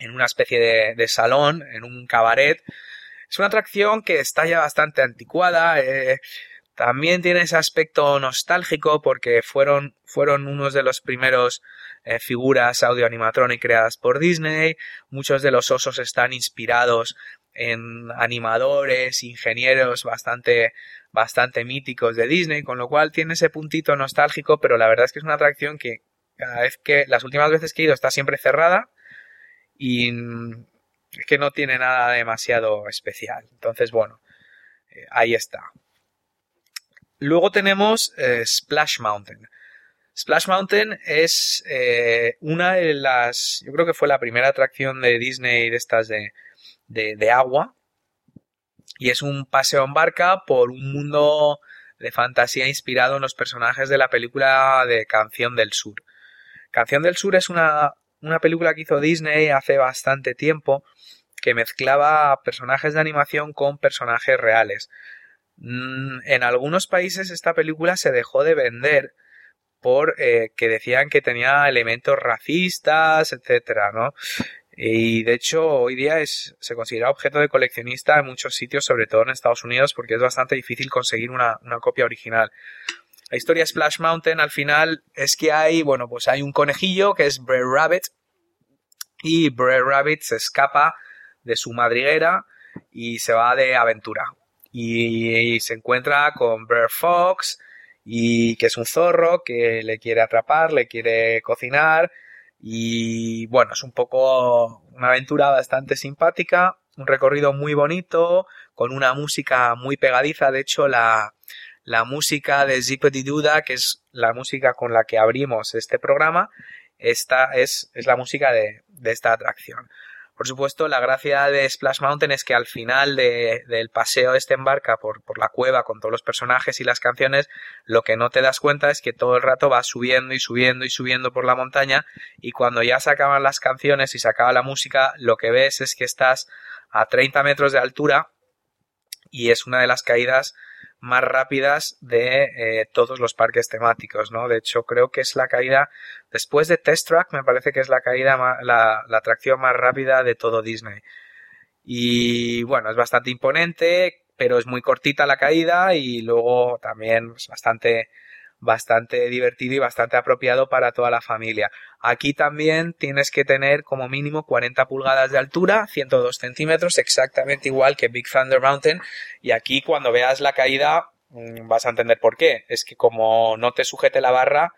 en una especie de, salón, en un cabaret. Es una atracción que está ya bastante anticuada. Eh, también tiene ese aspecto nostálgico porque fueron, fueron unos de los primeros eh, figuras audio animatronic creadas por Disney. Muchos de los osos están inspirados en animadores, ingenieros bastante, bastante míticos de Disney, con lo cual tiene ese puntito nostálgico, pero la verdad es que es una atracción que cada vez que, las últimas veces que he ido está siempre cerrada y es que no tiene nada demasiado especial. Entonces, bueno, eh, ahí está. Luego tenemos eh, Splash Mountain. Splash Mountain es eh, una de las, yo creo que fue la primera atracción de Disney de estas de, de, agua y es un paseo en barca por un mundo de fantasía inspirado en los personajes de la película de Canción del Sur. Canción del Sur es una, una película que hizo Disney hace bastante tiempo que mezclaba personajes de animación con personajes reales. Mm, en algunos países esta película se dejó de vender por eh, que decían que tenía elementos racistas, etcétera, ¿no? Y de hecho, hoy día es, se considera objeto de coleccionista en muchos sitios, sobre todo en Estados Unidos, porque es bastante difícil conseguir una, una copia original. La historia de Splash Mountain al final es que hay, bueno, pues hay un conejillo que es Brer Rabbit y Brer Rabbit se escapa de su madriguera y se va de aventura. Y, y se encuentra con Brer Fox y que es un zorro que le quiere atrapar, le quiere cocinar y bueno, es un poco una aventura bastante simpática, un recorrido muy bonito, con una música muy pegadiza. De hecho, la, la música de Zippity Duda, que es la música con la que abrimos este programa, esta es, es la música de, de esta atracción. Por supuesto, la gracia de Splash Mountain es que al final del paseo este en barca por, por, la cueva con todos los personajes y las canciones, lo que no te das cuenta es que todo el rato vas subiendo y subiendo y subiendo por la montaña y cuando ya se acaban las canciones y se acaba la música, lo que ves es que estás a 30 metros de altura y es una de las caídas más rápidas de eh, todos los parques temáticos, ¿no? De hecho, creo que es la caída, después de Test Track, me parece que es la caída, la, la atracción más rápida de todo Disney. Y bueno, es bastante imponente, pero es muy cortita la caída y luego también es bastante, bastante divertido y bastante apropiado para toda la familia. Aquí también tienes que tener como mínimo 40 pulgadas de altura, 102 centímetros, exactamente igual que Big Thunder Mountain. Y aquí cuando veas la caída mm, vas a entender por qué. Es que como no te sujete la barra,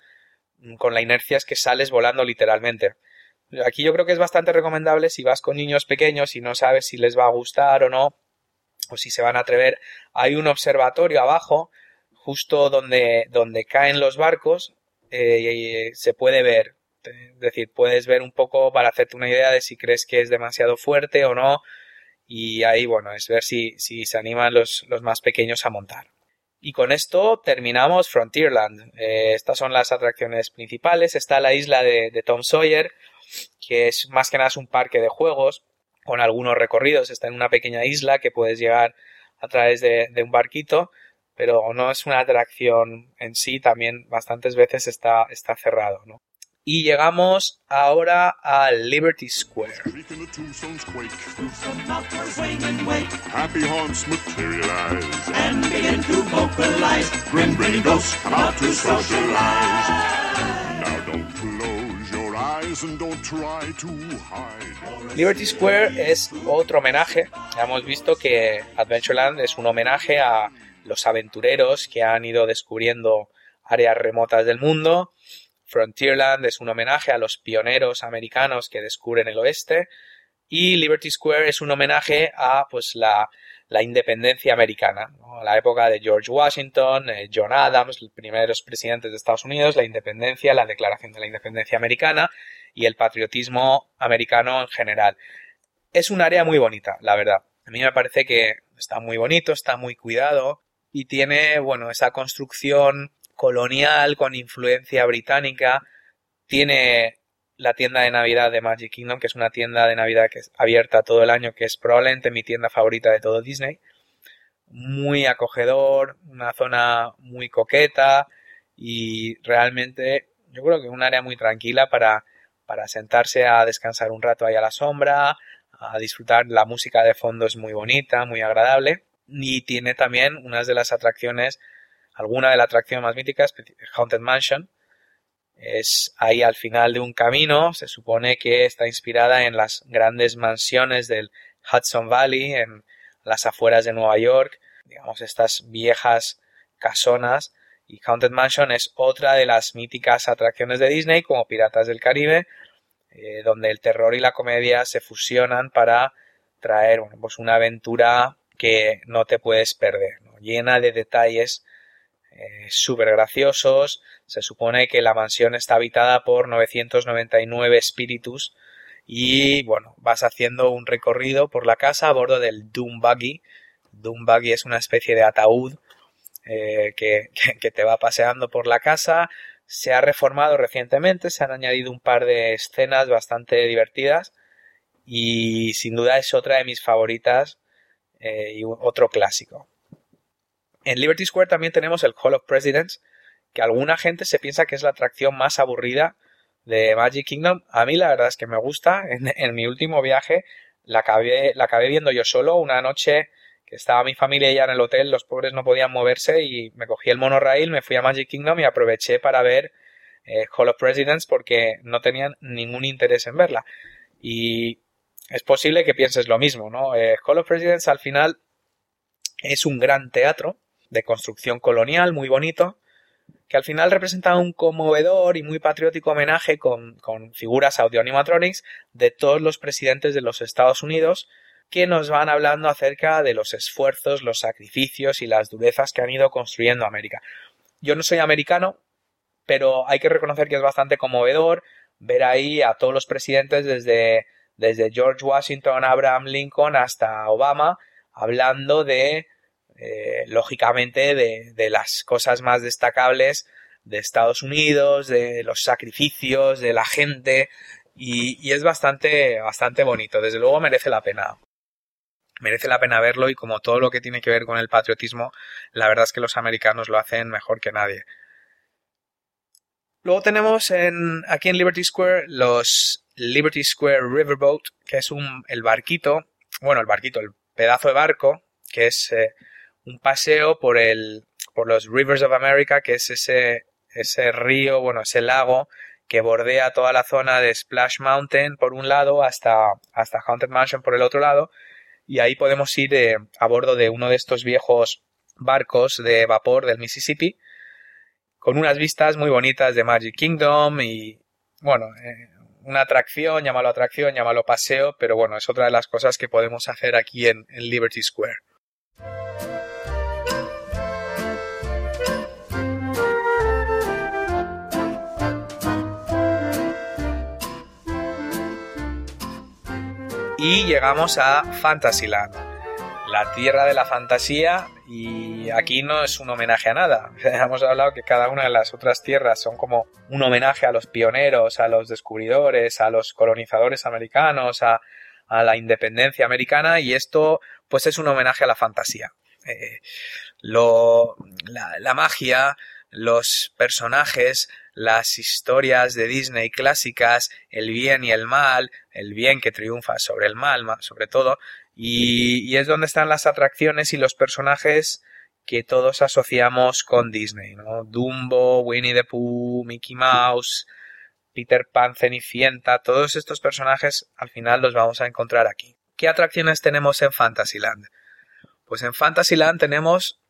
mm, con la inercia es que sales volando literalmente. Aquí yo creo que es bastante recomendable si vas con niños pequeños y no sabes si les va a gustar o no, o si se van a atrever. Hay un observatorio abajo, justo donde, donde caen los barcos, eh, se puede ver. Es decir, puedes ver un poco para hacerte una idea de si crees que es demasiado fuerte o no. Y ahí, bueno, es ver si, si se animan los, los más pequeños a montar. Y con esto terminamos Frontierland. Eh, estas son las atracciones principales. Está la isla de, de Tom Sawyer, que es más que nada un parque de juegos con algunos recorridos. Está en una pequeña isla que puedes llegar a través de, un barquito, pero no es una atracción en sí, también bastantes veces está, está cerrado, ¿no? Y llegamos ahora al Liberty Square. Liberty Square es otro homenaje. Ya hemos visto que Adventureland es un homenaje a los aventureros que han ido descubriendo áreas remotas del mundo. Frontierland es un homenaje a los pioneros americanos que descubren el oeste. Y Liberty Square es un homenaje a pues la la independencia americana, la época de George Washington, eh, John Adams, los primeros presidentes de Estados Unidos, la independencia, la declaración de la independencia americana y el patriotismo americano en general. Es un área muy bonita, la verdad. A mí me parece que está muy bonito, está muy cuidado y tiene, bueno, esa construcción colonial con influencia británica, tiene la tienda de Navidad de Magic Kingdom, que es una tienda de Navidad que es abierta todo el año, que es probablemente mi tienda favorita de todo Disney. Muy acogedor, una zona muy coqueta y realmente yo creo que un área muy tranquila para, para sentarse a descansar un rato ahí a la sombra, a disfrutar. La música de fondo es muy bonita, muy agradable y tiene también unas de las atracciones, alguna de las atracciones más míticas, Haunted Mansion, es ahí al final de un camino, se supone que está inspirada en las grandes mansiones del Hudson Valley, en las afueras de Nueva York, digamos estas viejas casonas, y Haunted Mansion es otra de las míticas atracciones de Disney, como Piratas del Caribe, eh, donde el terror y la comedia se fusionan para traer pues una aventura que no te puedes perder, llena de detalles eh, súper graciosos. Se supone que la mansión está habitada por 999 espíritus y bueno, vas haciendo un recorrido por la casa a bordo del Doom Buggy. Doom Buggy es una especie de ataúd eh, que, que, te va paseando por la casa. Se ha reformado recientemente, se han añadido un par de escenas bastante divertidas y sin duda es otra de mis favoritas eh, y otro clásico. En Liberty Square también tenemos el Hall of Presidents, que alguna gente se piensa que es la atracción más aburrida de Magic Kingdom. A mí la verdad es que me gusta. En, mi último viaje la acabé, la acabé viendo yo solo una noche que estaba mi familia ya en el hotel, los pobres no podían moverse y me cogí el monorail, me fui a Magic Kingdom y aproveché para ver eh, Hall of Presidents porque no tenían ningún interés en verla. Y es posible que pienses lo mismo, ¿no? Eh, Hall of Presidents al final es un gran teatro de construcción colonial muy bonito, que al final representa un conmovedor y muy patriótico homenaje con, con figuras audio animatronics de todos los presidentes de los Estados Unidos que nos van hablando acerca de los esfuerzos, los sacrificios y las durezas que han ido construyendo América. Yo no soy americano, pero hay que reconocer que es bastante conmovedor ver ahí a todos los presidentes desde, desde George Washington, Abraham Lincoln hasta Obama hablando de eh, lógicamente de, las cosas más destacables de Estados Unidos, de los sacrificios, de la gente, y, es bastante, bastante bonito. Desde luego merece la pena. Merece la pena verlo y como todo lo que tiene que ver con el patriotismo, la verdad es que los americanos lo hacen mejor que nadie. Luego tenemos en, aquí en Liberty Square los Liberty Square Riverboat, que es un, el barquito, bueno, el barquito, el pedazo de barco, que es eh, un paseo por el por los Rivers of America, que es ese ese río, bueno, ese lago que bordea toda la zona de Splash Mountain por un lado hasta, hasta Haunted Mansion por el otro lado. Y ahí podemos ir eh, a bordo de uno de estos viejos barcos de vapor del Mississippi con unas vistas muy bonitas de Magic Kingdom y bueno, eh, una atracción, llámalo atracción, llámalo paseo, pero bueno, es otra de las cosas que podemos hacer aquí en Liberty Square. y llegamos a Fantasyland, la tierra de la fantasía y aquí no es un homenaje a nada. Hemos hablado que cada una de las otras tierras son como un homenaje a los pioneros, a los descubridores, a los colonizadores americanos, a, la independencia americana y esto pues es un homenaje a la fantasía. Eh, lo, la magia, los personajes, las historias de Disney clásicas, el bien y el mal, el bien que triunfa sobre el mal, sobre todo, y, es donde están las atracciones y los personajes que todos asociamos con Disney, ¿no? Dumbo, Winnie the Pooh, Mickey Mouse, Peter Pan, Cenicienta, todos estos personajes al final los vamos a encontrar aquí. ¿Qué atracciones tenemos en Fantasyland? Pues en Fantasyland tenemos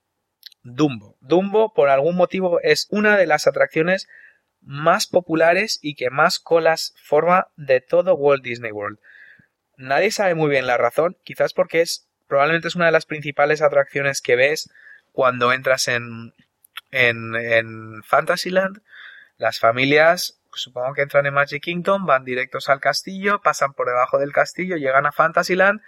Dumbo. Dumbo, por algún motivo, es una de las atracciones más populares y que más colas forma de todo Walt Disney World. Nadie sabe muy bien la razón, quizás porque es probablemente es una de las principales atracciones que ves cuando entras en, en, en Fantasyland. Las familias, supongo que entran en Magic Kingdom, van directos al castillo, pasan por debajo del castillo, llegan a Fantasyland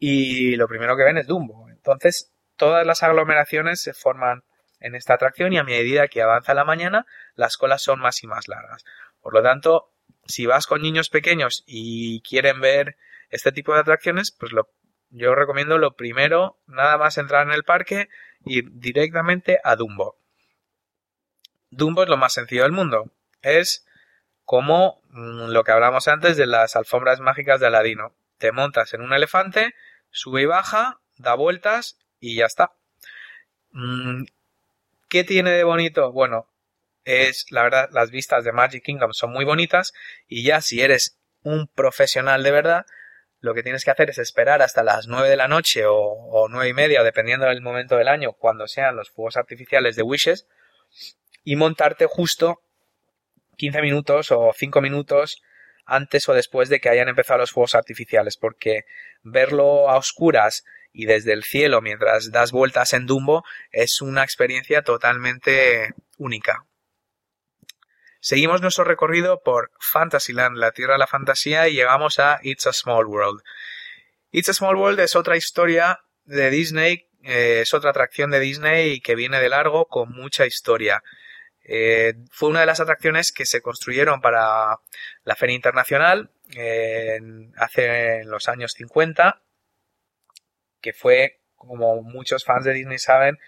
y lo primero que ven es Dumbo. Entonces, todas las aglomeraciones se forman en esta atracción y a medida que avanza la mañana las colas son más y más largas. Por lo tanto, si vas con niños pequeños y quieren ver este tipo de atracciones, pues lo, yo recomiendo lo primero, nada más entrar en el parque, ir directamente a Dumbo. Dumbo es lo más sencillo del mundo. Es como mm, lo que hablamos antes de las alfombras mágicas de Aladino. Te montas en un elefante, sube y baja, da vueltas y ya está. Mm, ¿Qué tiene de bonito? Bueno, es la verdad, las vistas de Magic Kingdom son muy bonitas y ya si eres un profesional de verdad, lo que tienes que hacer es esperar hasta las 9 de la noche o, o 9 y media, dependiendo del momento del año, cuando sean los fuegos artificiales de Wishes, y montarte justo 15 minutos o 5 minutos antes o después de que hayan empezado los fuegos artificiales, porque verlo a oscuras y desde el cielo mientras das vueltas en Dumbo es una experiencia totalmente única. Seguimos nuestro recorrido por Fantasyland, la tierra de la fantasía, y llegamos a It's a Small World. It's a Small World es otra historia de Disney, eh, es otra atracción de Disney que viene de largo con mucha historia. Eh, fue una de las atracciones que se construyeron para la Feria Internacional hace en los años 50 que fue, como muchos fans de Disney saben,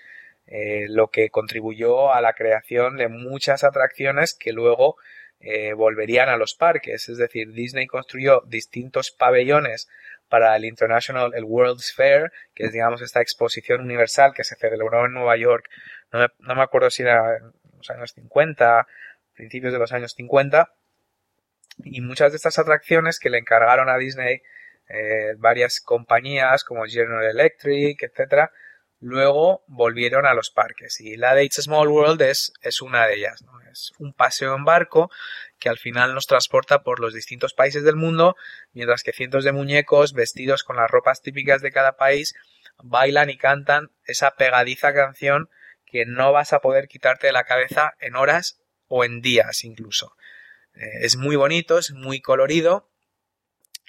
eh, lo que contribuyó a la creación de muchas atracciones que luego eh, volverían a los parques. Es decir, Disney construyó distintos pabellones para el International, el World's Fair, que es, digamos, esta exposición universal que se celebró en Nueva York. No me, acuerdo si era en los años 50, principios de los años 50. Y muchas de estas atracciones que le encargaron a Disney eh, varias compañías como General Electric, etcétera, luego volvieron a los parques y la de It's a Small World es, una de ellas. Es un paseo en barco que al final nos transporta por los distintos países del mundo, mientras que cientos de muñecos vestidos con las ropas típicas de cada país bailan y cantan esa pegadiza canción que no vas a poder quitarte de la cabeza en horas o en días incluso. Eh, es muy bonito, es muy colorido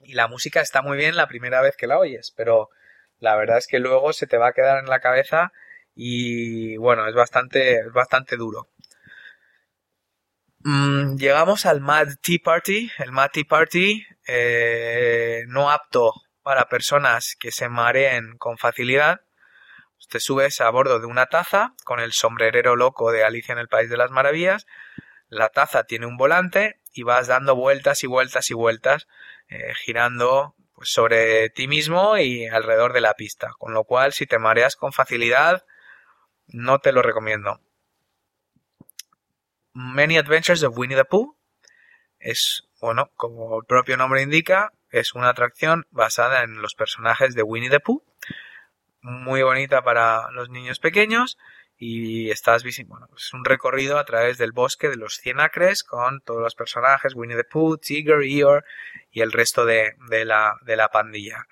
y la música está muy bien la primera vez que la oyes, pero la verdad es que luego se te va a quedar en la cabeza y bueno, es bastante, es bastante duro. Mm, llegamos al Mad Tea Party. El Mad Tea Party eh, no apto para personas que se mareen con facilidad. Te subes a bordo de una taza con el sombrerero loco de Alicia en el País de las Maravillas. La taza tiene un volante y vas dando vueltas y vueltas y vueltas eh, girando pues, sobre ti mismo y alrededor de la pista. Con lo cual, si te mareas con facilidad, no te lo recomiendo. Many Adventures of Winnie the Pooh. Es, bueno, como el propio nombre indica, es una atracción basada en los personajes de Winnie the Pooh. Muy bonita para los niños pequeños y estás bueno, es un recorrido a través del bosque de los 100 acres con todos los personajes, Winnie the Pooh, Tigger, Eeyore y el resto de, la, de la pandilla.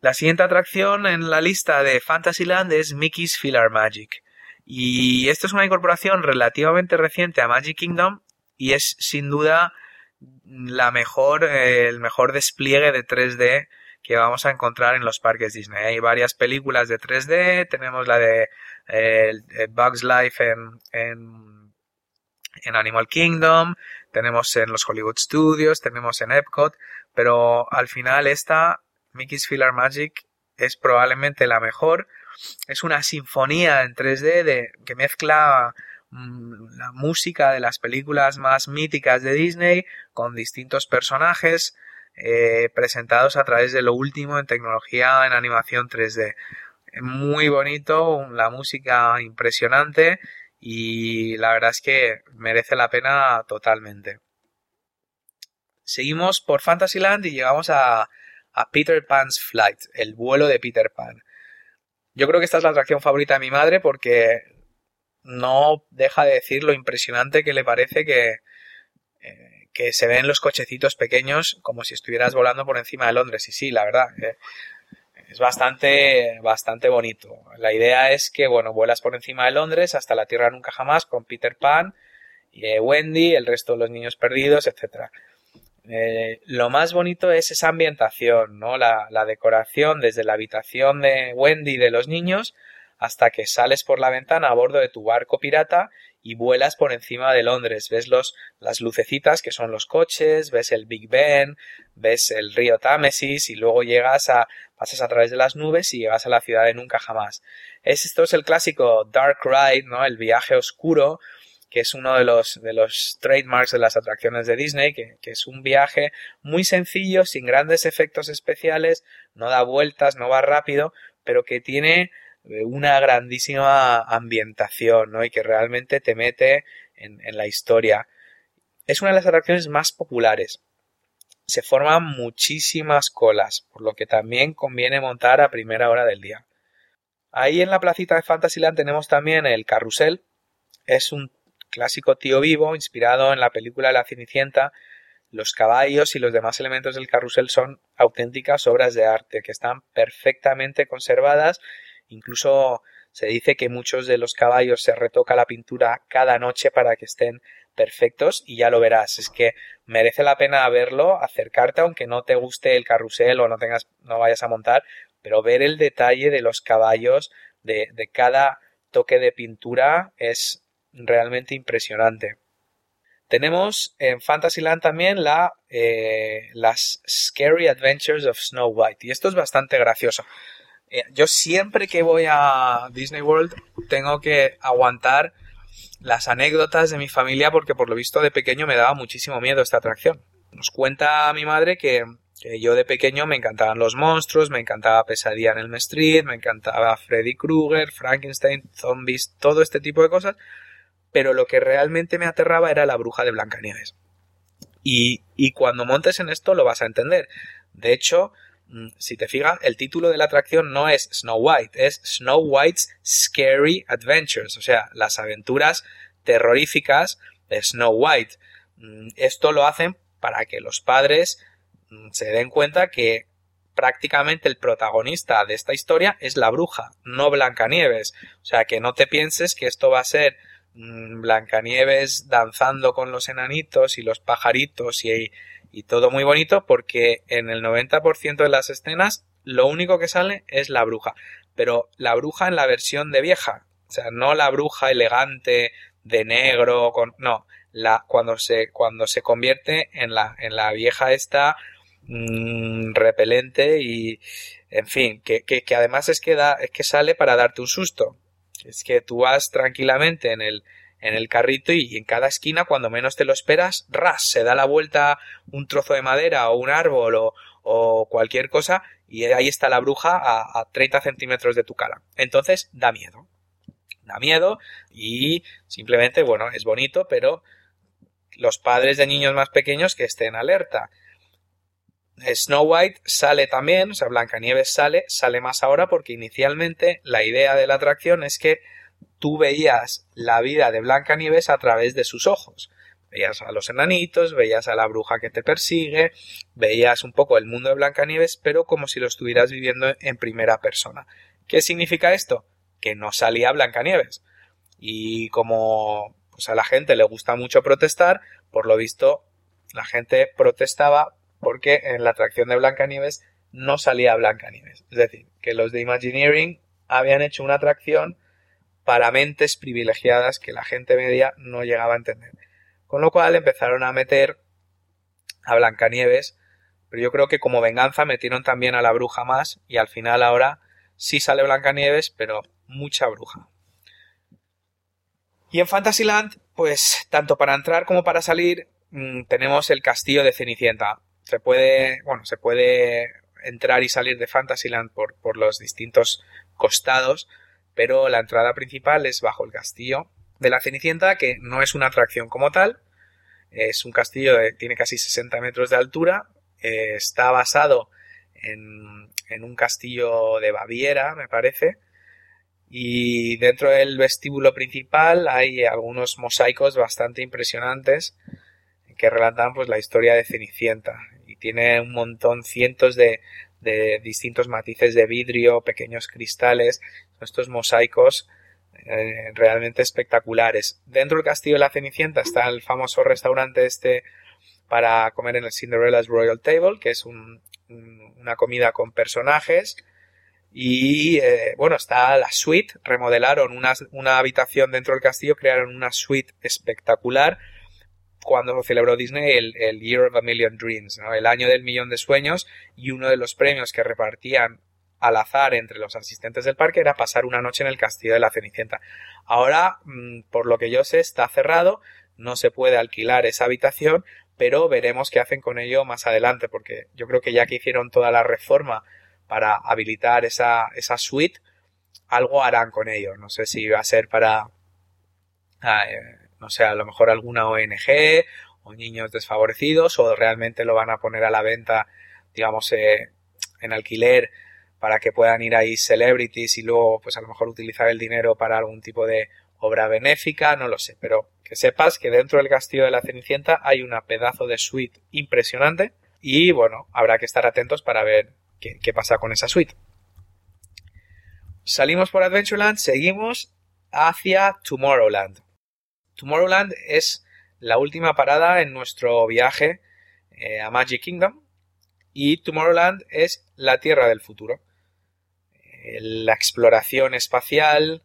La siguiente atracción en la lista de Fantasyland es Mickey's Filler Magic. Y esto es una incorporación relativamente reciente a Magic Kingdom y es sin duda la mejor, el mejor despliegue de 3D que vamos a encontrar en los parques Disney. Hay varias películas de 3D, tenemos la de eh, Bugs Life en, en, en, Animal Kingdom, tenemos en los Hollywood Studios, tenemos en Epcot, pero al final esta Mickey's Filler Magic es probablemente la mejor. Es una sinfonía en 3D de, que mezcla mm, la música de las películas más míticas de Disney con distintos personajes eh, presentados a través de lo último en tecnología en animación 3D. Muy bonito, la música impresionante y la verdad es que merece la pena totalmente. Seguimos por Fantasyland y llegamos a, a Peter Pan's Flight, el vuelo de Peter Pan. Yo creo que esta es la atracción favorita de mi madre porque no deja de decir lo impresionante que le parece que, eh, que se ven los cochecitos pequeños como si estuvieras volando por encima de Londres. Y sí, la verdad, eh, es bastante, bastante bonito. La idea es que, bueno, vuelas por encima de Londres hasta la Tierra Nunca Jamás con Peter Pan, y, eh, Wendy, el resto de los niños perdidos, etc. Eh, lo más bonito es esa ambientación, ¿no? La, la decoración desde la habitación de Wendy y de los niños hasta que sales por la ventana a bordo de tu barco pirata y vuelas por encima de Londres. Ves los, las lucecitas que son los coches, ves el Big Ben, ves el río Támesis y luego llegas a, pasas a través de las nubes y llegas a la ciudad de nunca jamás. Es, esto es el clásico Dark Ride, ¿no? El viaje oscuro, que es uno de los, de los trademarks de las atracciones de Disney, que, que es un viaje muy sencillo, sin grandes efectos especiales, no da vueltas, no va rápido, pero que tiene una grandísima ambientación, ¿no? Y que realmente te mete en, la historia. Es una de las atracciones más populares. Se forman muchísimas colas, por lo que también conviene montar a primera hora del día. Ahí en la placita de Fantasyland tenemos también el carrusel. Es un clásico tío vivo inspirado en la película La Cenicienta. Los caballos y los demás elementos del carrusel son auténticas obras de arte que están perfectamente conservadas Incluso se dice que muchos de los caballos se retoca la pintura cada noche para que estén perfectos y ya lo verás. Es que merece la pena verlo, acercarte aunque no te guste el carrusel o no tengas, vayas a montar, pero ver el detalle de los caballos, de, de cada toque de pintura es realmente impresionante. Tenemos en Fantasyland también la, eh, las Scary Adventures of Snow White y esto es bastante gracioso. Eh, yo siempre que voy a Disney World tengo que aguantar las anécdotas de mi familia porque por lo visto de pequeño me daba muchísimo miedo esta atracción. Nos cuenta mi madre que, yo de pequeño me encantaban los monstruos, me encantaba Pesadilla en el Street, me encantaba Freddy Krueger, Frankenstein, zombies, todo este tipo de cosas, pero lo que realmente me aterraba era la bruja de Blancanieves. Y, y cuando montes en esto lo vas a entender. De hecho, si te fijas, el título de la atracción no es Snow White, es Snow White's Scary Adventures, o sea, las aventuras terroríficas de Snow White. Mm, esto lo hacen para que los padres mm, se den cuenta que prácticamente el protagonista de esta historia es la bruja, no Blancanieves. O sea, que no te pienses que esto va a ser Blancanieves danzando con los enanitos y los pajaritos y y todo muy bonito porque en el 90% de las escenas lo único que sale es la bruja, pero la bruja en la versión de vieja, o sea, no la bruja elegante de negro con no, la cuando se cuando se convierte en la en la vieja esta mm, repelente y en fin, que, que, que además es que da, es que sale para darte un susto. Es que tú vas tranquilamente en el en el carrito y en cada esquina, cuando menos te lo esperas, ras, se da la vuelta un trozo de madera o un árbol o, cualquier cosa y ahí está la bruja a, a 30 centímetros de tu cara. Entonces da miedo. Da miedo y simplemente, bueno, es bonito, pero los padres de niños más pequeños que estén alerta. Snow White sale también, o sea, Blancanieves sale, sale más ahora porque inicialmente la idea de la atracción es que tú veías la vida de Blancanieves a través de sus ojos. Veías a los enanitos, veías a la bruja que te persigue, veías un poco el mundo de Blancanieves, pero como si lo estuvieras viviendo en primera persona. ¿Qué significa esto? Que no salía Blancanieves. Y como pues a la gente le gusta mucho protestar, por lo visto la gente protestaba porque en la atracción de Blancanieves no salía Blancanieves. Es decir, que los de Imagineering habían hecho una atracción para mentes privilegiadas que la gente media no llegaba a entender. Con lo cual empezaron a meter a Blancanieves, pero yo creo que como venganza metieron también a la bruja más y al final ahora sí sale Blancanieves, pero mucha bruja. Y en Fantasyland, pues tanto para entrar como para salir mm, tenemos el castillo de Cenicienta se puede, bueno, se puede entrar y salir de Fantasyland por, por los distintos costados, pero la entrada principal es bajo el castillo de la Cenicienta, que no es una atracción como tal, es un castillo que tiene casi 60 metros de altura, eh, está basado en, en, un castillo de Baviera, me parece, y dentro del vestíbulo principal hay algunos mosaicos bastante impresionantes que relatan pues la historia de Cenicienta. Y tiene un montón, cientos de, de distintos matices de vidrio, pequeños cristales, estos mosaicos eh, realmente espectaculares. Dentro del castillo de la Cenicienta está el famoso restaurante este para comer en el Cinderella's Royal Table, que es una comida con personajes. Y eh, bueno, está la suite, remodelaron una, una habitación dentro del castillo, crearon una suite espectacular cuando celebró Disney el, el, Year of a Million Dreams, el año del millón de sueños, y uno de los premios que repartían al azar entre los asistentes del parque era pasar una noche en el castillo de la Cenicienta. Ahora, mm, por lo que yo sé, está cerrado, no se puede alquilar esa habitación, pero veremos qué hacen con ello más adelante, porque yo creo que ya que hicieron toda la reforma para habilitar esa, esa suite, algo harán con ello. No sé si va a ser para ah, eh, no sé, a lo mejor alguna ONG o niños desfavorecidos o realmente lo van a poner a la venta, digamos, eh, en alquiler para que puedan ir ahí celebrities y luego pues a lo mejor utilizar el dinero para algún tipo de obra benéfica, no lo sé, pero que sepas que dentro del castillo de la Cenicienta hay una pedazo de suite impresionante y bueno, habrá que estar atentos para ver qué, qué pasa con esa suite. Salimos por Adventureland, seguimos hacia Tomorrowland. Tomorrowland es la última parada en nuestro viaje eh, a Magic Kingdom y Tomorrowland es la Tierra del futuro. Eh, la exploración espacial,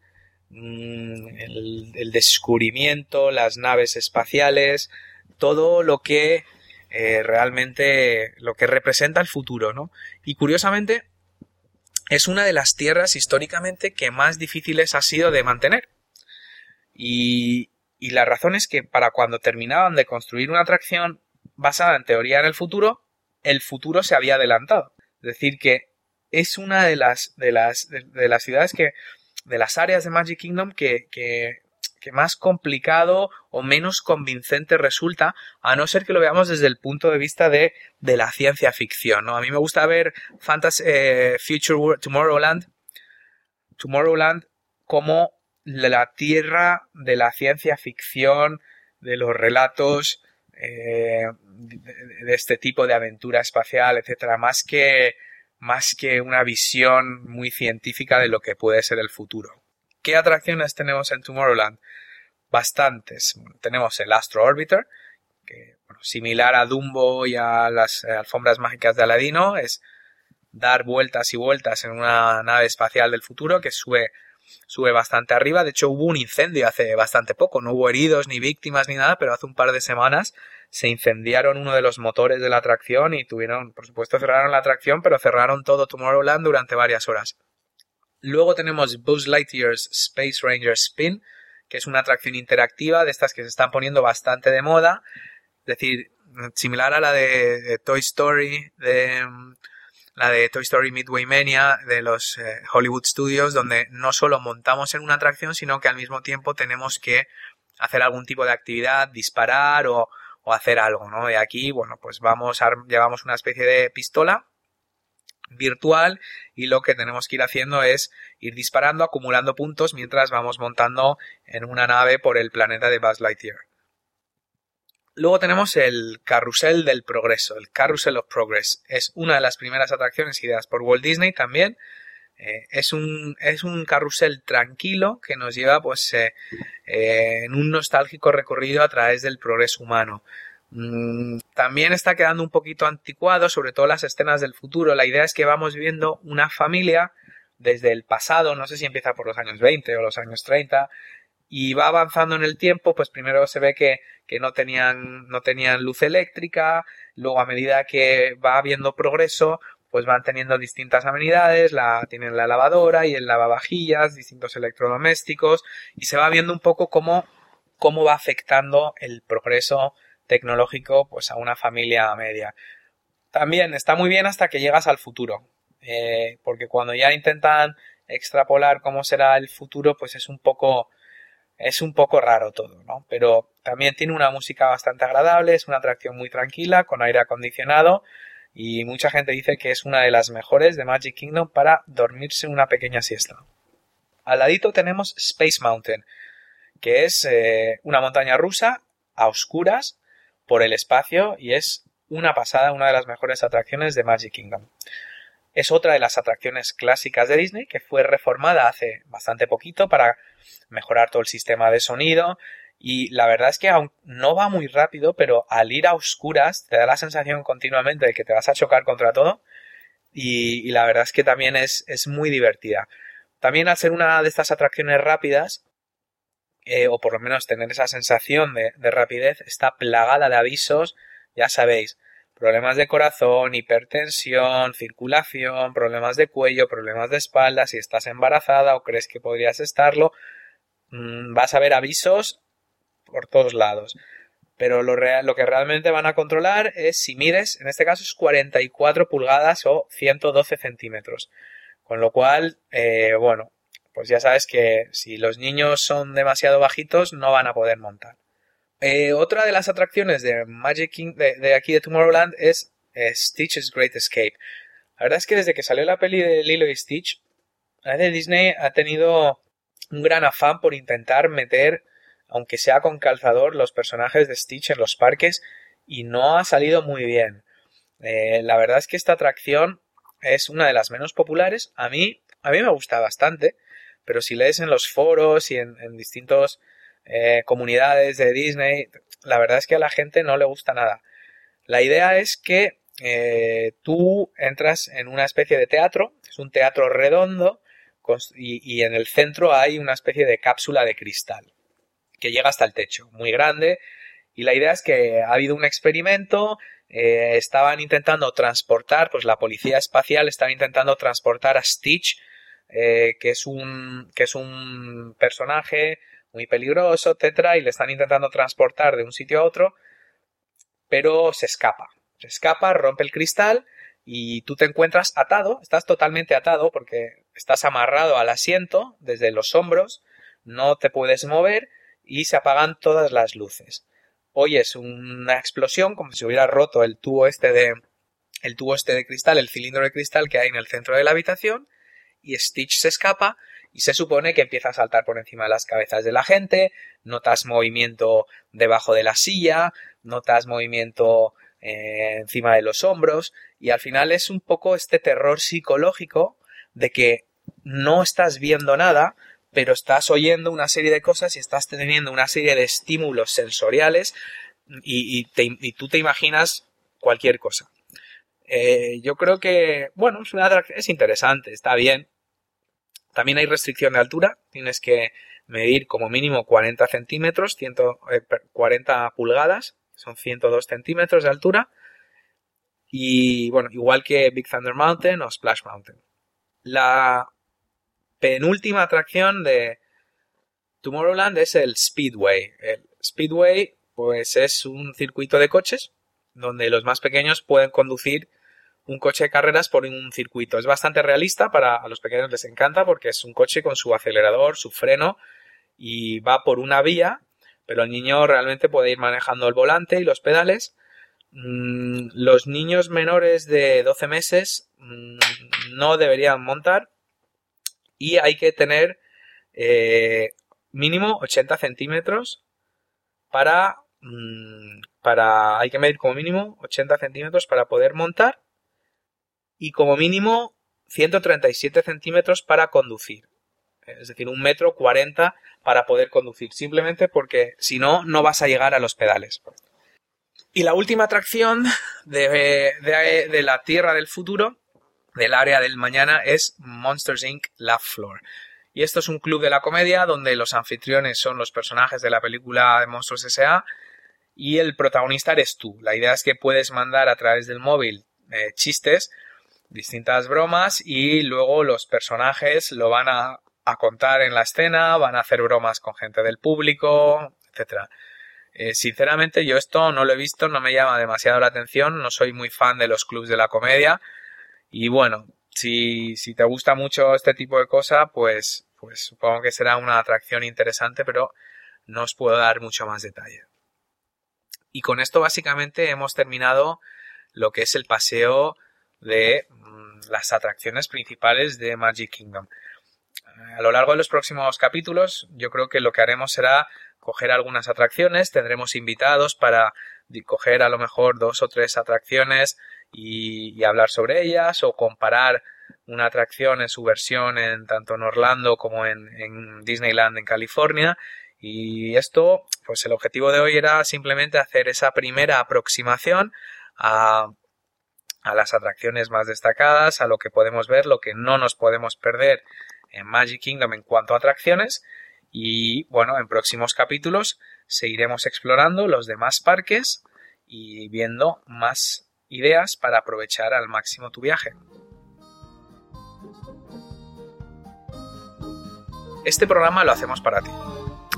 mm, el, descubrimiento, las naves espaciales, todo lo que eh, realmente lo que representa el futuro, ¿no? Y curiosamente es una de las tierras históricamente que más difíciles ha sido de mantener. Y, y la razón es que para cuando terminaban de construir una atracción basada en teoría en el futuro, el futuro se había adelantado. Es decir, que es una de las, de las, de, las ciudades que, de las áreas de Magic Kingdom que, que, que, más complicado o menos convincente resulta, a no ser que lo veamos desde el punto de vista de, de la ciencia ficción, ¿no? A mí me gusta ver Fantasy, eh, Future Tomorrowland, Tomorrowland como la tierra de la ciencia ficción, de los relatos eh, de, este tipo de aventura espacial, etcétera, más que más que una visión muy científica de lo que puede ser el futuro. ¿Qué atracciones tenemos en Tomorrowland? Bastantes. tenemos el Astro Orbiter, que similar a Dumbo y a las alfombras mágicas de Aladino, es dar vueltas y vueltas en una nave espacial del futuro que sube sube bastante arriba. De hecho, hubo un incendio hace bastante poco. No hubo heridos ni víctimas ni nada, pero hace un par de semanas se incendiaron uno de los motores de la atracción y tuvieron, por supuesto, cerraron la atracción, pero cerraron todo Tomorrowland durante varias horas. Luego tenemos Buzz Lightyear's Space Ranger Spin, que es una atracción interactiva de estas que se están poniendo bastante de moda. Es decir, similar a la de Toy Story, de la de Toy Story Midway Mania de los eh, Hollywood Studios, donde no solo montamos en una atracción, sino que al mismo tiempo tenemos que hacer algún tipo de actividad, disparar o, hacer algo, ¿no? Y aquí, bueno, pues vamos llevamos una especie de pistola virtual y lo que tenemos que ir haciendo es ir disparando, acumulando puntos mientras vamos montando en una nave por el planeta de Buzz Lightyear. Luego tenemos el Carrusel del Progreso, el Carrusel of Progress. Es una de las primeras atracciones ideadas por Walt Disney también. Eh, es, un, es un carrusel tranquilo que nos lleva pues eh, eh, en un nostálgico recorrido a través del progreso humano. Mm, también está quedando un poquito anticuado, sobre todo las escenas del futuro. La idea es que vamos viendo una familia desde el pasado, no sé si empieza por los años 20 o los años 30, y va avanzando en el tiempo, pues primero se ve que, que no, tenían, no tenían luz eléctrica, luego a medida que va habiendo progreso, pues van teniendo distintas amenidades, la, tienen la lavadora y el lavavajillas, distintos electrodomésticos, y se va viendo un poco cómo, cómo va afectando el progreso tecnológico pues a una familia media. También está muy bien hasta que llegas al futuro, eh, porque cuando ya intentan extrapolar cómo será el futuro, pues es un poco es un poco raro todo, ¿no? Pero también tiene una música bastante agradable, es una atracción muy tranquila, con aire acondicionado, y mucha gente dice que es una de las mejores de Magic Kingdom para dormirse una pequeña siesta. Al ladito tenemos Space Mountain, que es eh, una montaña rusa a oscuras por el espacio y es una pasada, una de las mejores atracciones de Magic Kingdom. Es otra de las atracciones clásicas de Disney que fue reformada hace bastante poquito para mejorar todo el sistema de sonido y la verdad es que aún no va muy rápido, pero al ir a oscuras te da la sensación continuamente de que te vas a chocar contra todo y, la verdad es que también es, es, muy divertida. También al ser una de estas atracciones rápidas, eh, o por lo menos tener esa sensación de, de rapidez, está plagada de avisos, ya sabéis, problemas de corazón, hipertensión, circulación, problemas de cuello, problemas de espalda, si estás embarazada o crees que podrías estarlo, mm, vas a ver avisos por todos lados. Pero lo, lo que realmente van a controlar es si mides, en este caso es 44 pulgadas o 112 centímetros. Con lo cual, eh, bueno, pues ya sabes que si los niños son demasiado bajitos no van a poder montar. Eh, otra de las atracciones de Magic King, de, aquí de Tomorrowland es eh, Stitch's Great Escape. La verdad es que desde que salió la peli de Lilo y Stitch, de Disney ha tenido un gran afán por intentar meter, aunque sea con calzador, los personajes de Stitch en los parques y no ha salido muy bien. Eh, la verdad es que esta atracción es una de las menos populares. A mí, a mí me gusta bastante, pero si lees en los foros y en distintos eh, comunidades de Disney, la verdad es que a la gente no le gusta nada. La idea es que eh, tú entras en una especie de teatro, es un teatro redondo y, en el centro hay una especie de cápsula de cristal que llega hasta el techo, muy grande. Y la idea es que ha habido un experimento, eh, estaban intentando transportar, pues la policía espacial estaba intentando transportar a Stitch, que, es un, que es un personaje muy peligroso, etcétera, y le están intentando transportar de un sitio a otro, pero se escapa. Se escapa, rompe el cristal y tú te encuentras atado, estás totalmente atado porque estás amarrado al asiento desde los hombros, no te puedes mover y se apagan todas las luces. Oyes una explosión como si hubiera roto el tubo este de el tubo este de cristal, el cilindro de cristal que hay en el centro de la habitación y Stitch se escapa y se supone que empieza a saltar por encima de las cabezas de la gente, notas movimiento debajo de la silla, notas movimiento eh, encima de los hombros y al final es un poco este terror psicológico de que no estás viendo nada, pero estás oyendo una serie de cosas y estás teniendo una serie de estímulos sensoriales y, tú te imaginas cualquier cosa. Eh, yo creo que, bueno, es, una, es interesante, está bien, también hay restricción de altura, tienes que medir como mínimo 40 centímetros, 40 eh, pulgadas, son 102 centímetros de altura. Y bueno, igual que Big Thunder Mountain o Splash Mountain. La penúltima atracción de Tomorrowland es el Speedway. El Speedway, pues es un circuito de coches donde los más pequeños pueden conducir un coche de carreras por un circuito. Es bastante realista, para a los pequeños les encanta porque es un coche con su acelerador, su freno y va por una vía, pero el niño realmente puede ir manejando el volante y los pedales. Mm, los niños menores de 12 meses mm, no deberían montar y hay que tener eh, mínimo 80 centímetros para, mm, para... Hay que medir como mínimo 80 centímetros para poder montar y como mínimo 137 centímetros para conducir. Es decir, un metro 40 para poder conducir. Simplemente porque si no, no vas a llegar a los pedales. Y la última atracción de, de, la Tierra del futuro, del área del mañana, es Monsters Inc. Laugh Floor. Y esto es un club de la comedia donde los anfitriones son los personajes de la película de Monstruos S.A. y el protagonista eres tú. La idea es que puedes mandar a través del móvil eh, chistes distintas bromas y luego los personajes lo van a, contar en la escena, van a hacer bromas con gente del público, etcétera. Eh, sinceramente yo esto no lo he visto, no me llama demasiado la atención, no soy muy fan de los clubs de la comedia y bueno, si, si te gusta mucho este tipo de cosa, pues, pues supongo que será una atracción interesante, pero no os puedo dar mucho más detalle. Y con esto básicamente hemos terminado lo que es el paseo de mm, las atracciones principales de Magic Kingdom. A lo largo de los próximos capítulos, yo creo que lo que haremos será coger algunas atracciones, tendremos invitados para coger a lo mejor dos o tres atracciones y, hablar sobre ellas o comparar una atracción en su versión en tanto en Orlando como en, en Disneyland en California y esto pues el objetivo de hoy era simplemente hacer esa primera aproximación a a las atracciones más destacadas, a lo que podemos ver, lo que no nos podemos perder en Magic Kingdom en cuanto a atracciones. Y bueno, en próximos capítulos seguiremos explorando los demás parques y viendo más ideas para aprovechar al máximo tu viaje. Este programa lo hacemos para ti.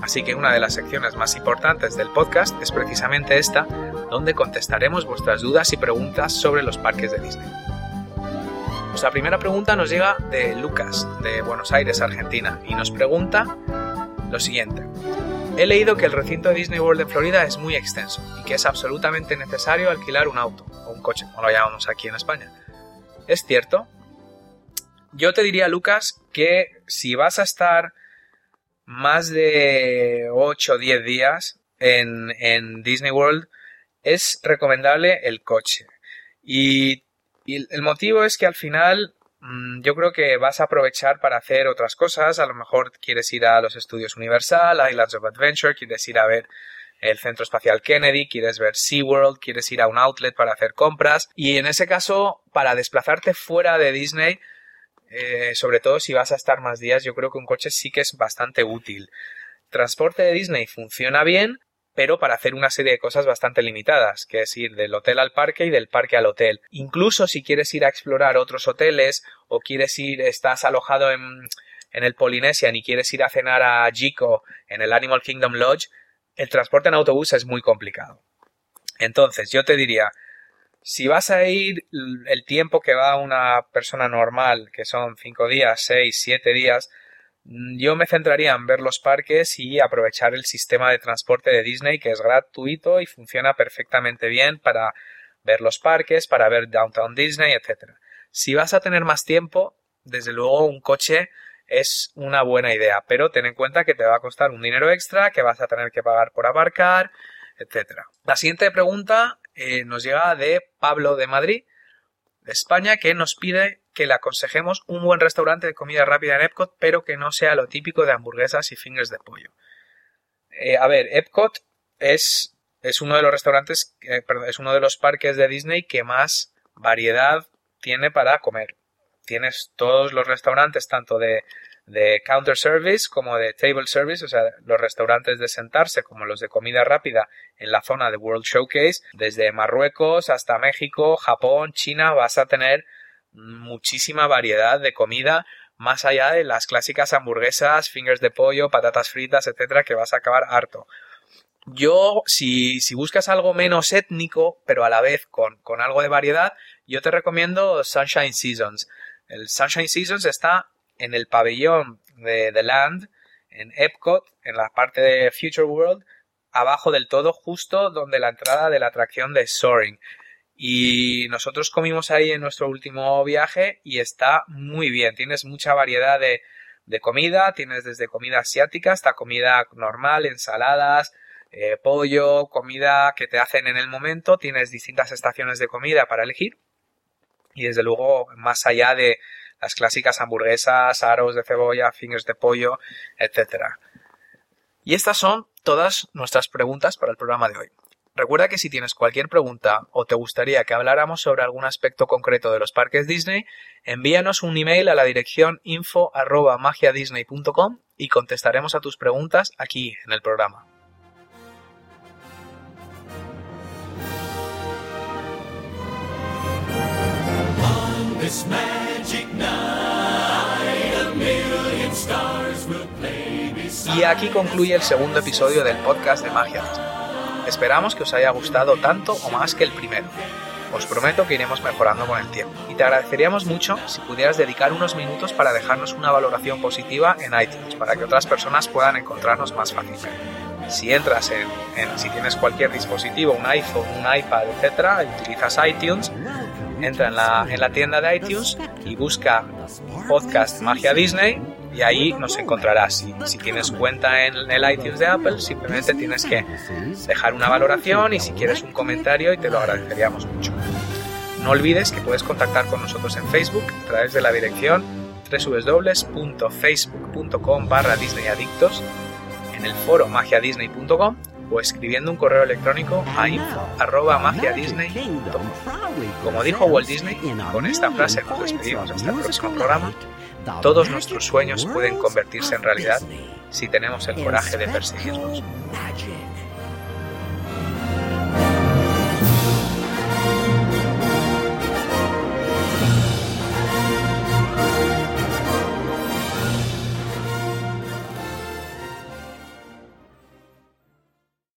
Así que una de las secciones más importantes del podcast es precisamente esta, donde contestaremos vuestras dudas y preguntas sobre los parques de Disney. Nuestra primera pregunta nos llega de Lucas, de Buenos Aires, Argentina, y nos pregunta lo siguiente. He leído que el recinto de Disney World en Florida es muy extenso y que es absolutamente necesario alquilar un auto o un coche, como lo llamamos aquí en España. ¿Es cierto? Yo te diría, Lucas, que si vas a estar más de 8 o 10 días en, en, Disney World, es recomendable el coche. Y, el motivo es que al final mm, yo creo que vas a aprovechar para hacer otras cosas. A lo mejor quieres ir a los estudios Universal, a Islands of Adventure, quieres ir a ver el Centro Espacial Kennedy, quieres ver SeaWorld, quieres ir a un outlet para hacer compras. Y en ese caso, para desplazarte fuera de Disney, eh, sobre todo si vas a estar más días, yo creo que un coche sí que es bastante útil. Transporte de Disney funciona bien, pero para hacer una serie de cosas bastante limitadas, que es ir del hotel al parque y del parque al hotel. Incluso si quieres ir a explorar otros hoteles o quieres ir, estás alojado en, en el Polynesian y quieres ir a cenar a Jico en el Animal Kingdom Lodge, el transporte en autobús es muy complicado. Entonces, yo te diría, si vas a ir el tiempo que va una persona normal, que son 5 días, 6, 7 días, mm, yo me centraría en ver los parques y aprovechar el sistema de transporte de Disney que es gratuito y funciona perfectamente bien para ver los parques, para ver Downtown Disney, etc. Si vas a tener más tiempo, desde luego un coche es una buena idea, pero ten en cuenta que te va a costar un dinero extra, que vas a tener que pagar por aparcar, etc. La siguiente pregunta eh, nos llega de Pablo de Madrid, de España, que nos pide que le aconsejemos un buen restaurante de comida rápida en Epcot, pero que no sea lo típico de hamburguesas y fingers de pollo. Eh, a ver, Epcot es, es uno de los restaurantes, eh, perdón, es uno de los parques de Disney que más variedad tiene para comer. Tienes todos los restaurantes, tanto de de counter service como de table service, o sea, los restaurantes de sentarse como los de comida rápida en la zona de World Showcase, desde Marruecos hasta México, Japón, China, vas a tener muchísima variedad de comida más allá de las clásicas hamburguesas, fingers de pollo, patatas fritas, etcétera, que vas a acabar harto. Yo, si, si buscas algo menos étnico, pero a la vez con, con algo de variedad, yo te recomiendo Sunshine Seasons. El Sunshine Seasons está en el pabellón de The Land, en Epcot, en la parte de Future World, abajo del todo, justo donde la entrada de la atracción de Soaring. Y nosotros comimos ahí en nuestro último viaje y está muy bien. Tienes mucha variedad de, comida, tienes desde comida asiática hasta comida normal, ensaladas, eh, pollo, comida que te hacen en el momento, tienes distintas estaciones de comida para elegir y desde luego más allá de las clásicas hamburguesas, aros de cebolla, fingers de pollo, etc. Y estas son todas nuestras preguntas para el programa de hoy. Recuerda que si tienes cualquier pregunta o te gustaría que habláramos sobre algún aspecto concreto de los parques Disney, envíanos un email a la dirección info@magiadisney.com y contestaremos a tus preguntas aquí en el programa. Y aquí concluye el segundo episodio del podcast de Magia Esperamos que os haya gustado tanto o más que el primero. Os prometo que iremos mejorando con el tiempo. Y te agradeceríamos mucho si pudieras dedicar unos minutos para dejarnos una valoración positiva en iTunes, para que otras personas puedan encontrarnos más fácilmente. Si entras en, si tienes cualquier dispositivo, un iPhone, un iPad, etcétera, y utilizas iTunes, entra en la, en la tienda de iTunes y busca podcast Magia Disney y ahí nos encontrarás. Si, si tienes cuenta en el iTunes de Apple, simplemente tienes que dejar una valoración y si quieres un comentario y te lo agradeceríamos mucho. No olvides que puedes contactar con nosotros en Facebook a través de la dirección www.facebook.com barra disneyadictos, en el foro magiadisney.com o escribiendo un correo electrónico a info.magiadisney.com. Como dijo Walt Disney, con esta frase nos despedimos hasta el próximo programa, todos nuestros sueños pueden convertirse en realidad si tenemos el coraje de perseguirlos.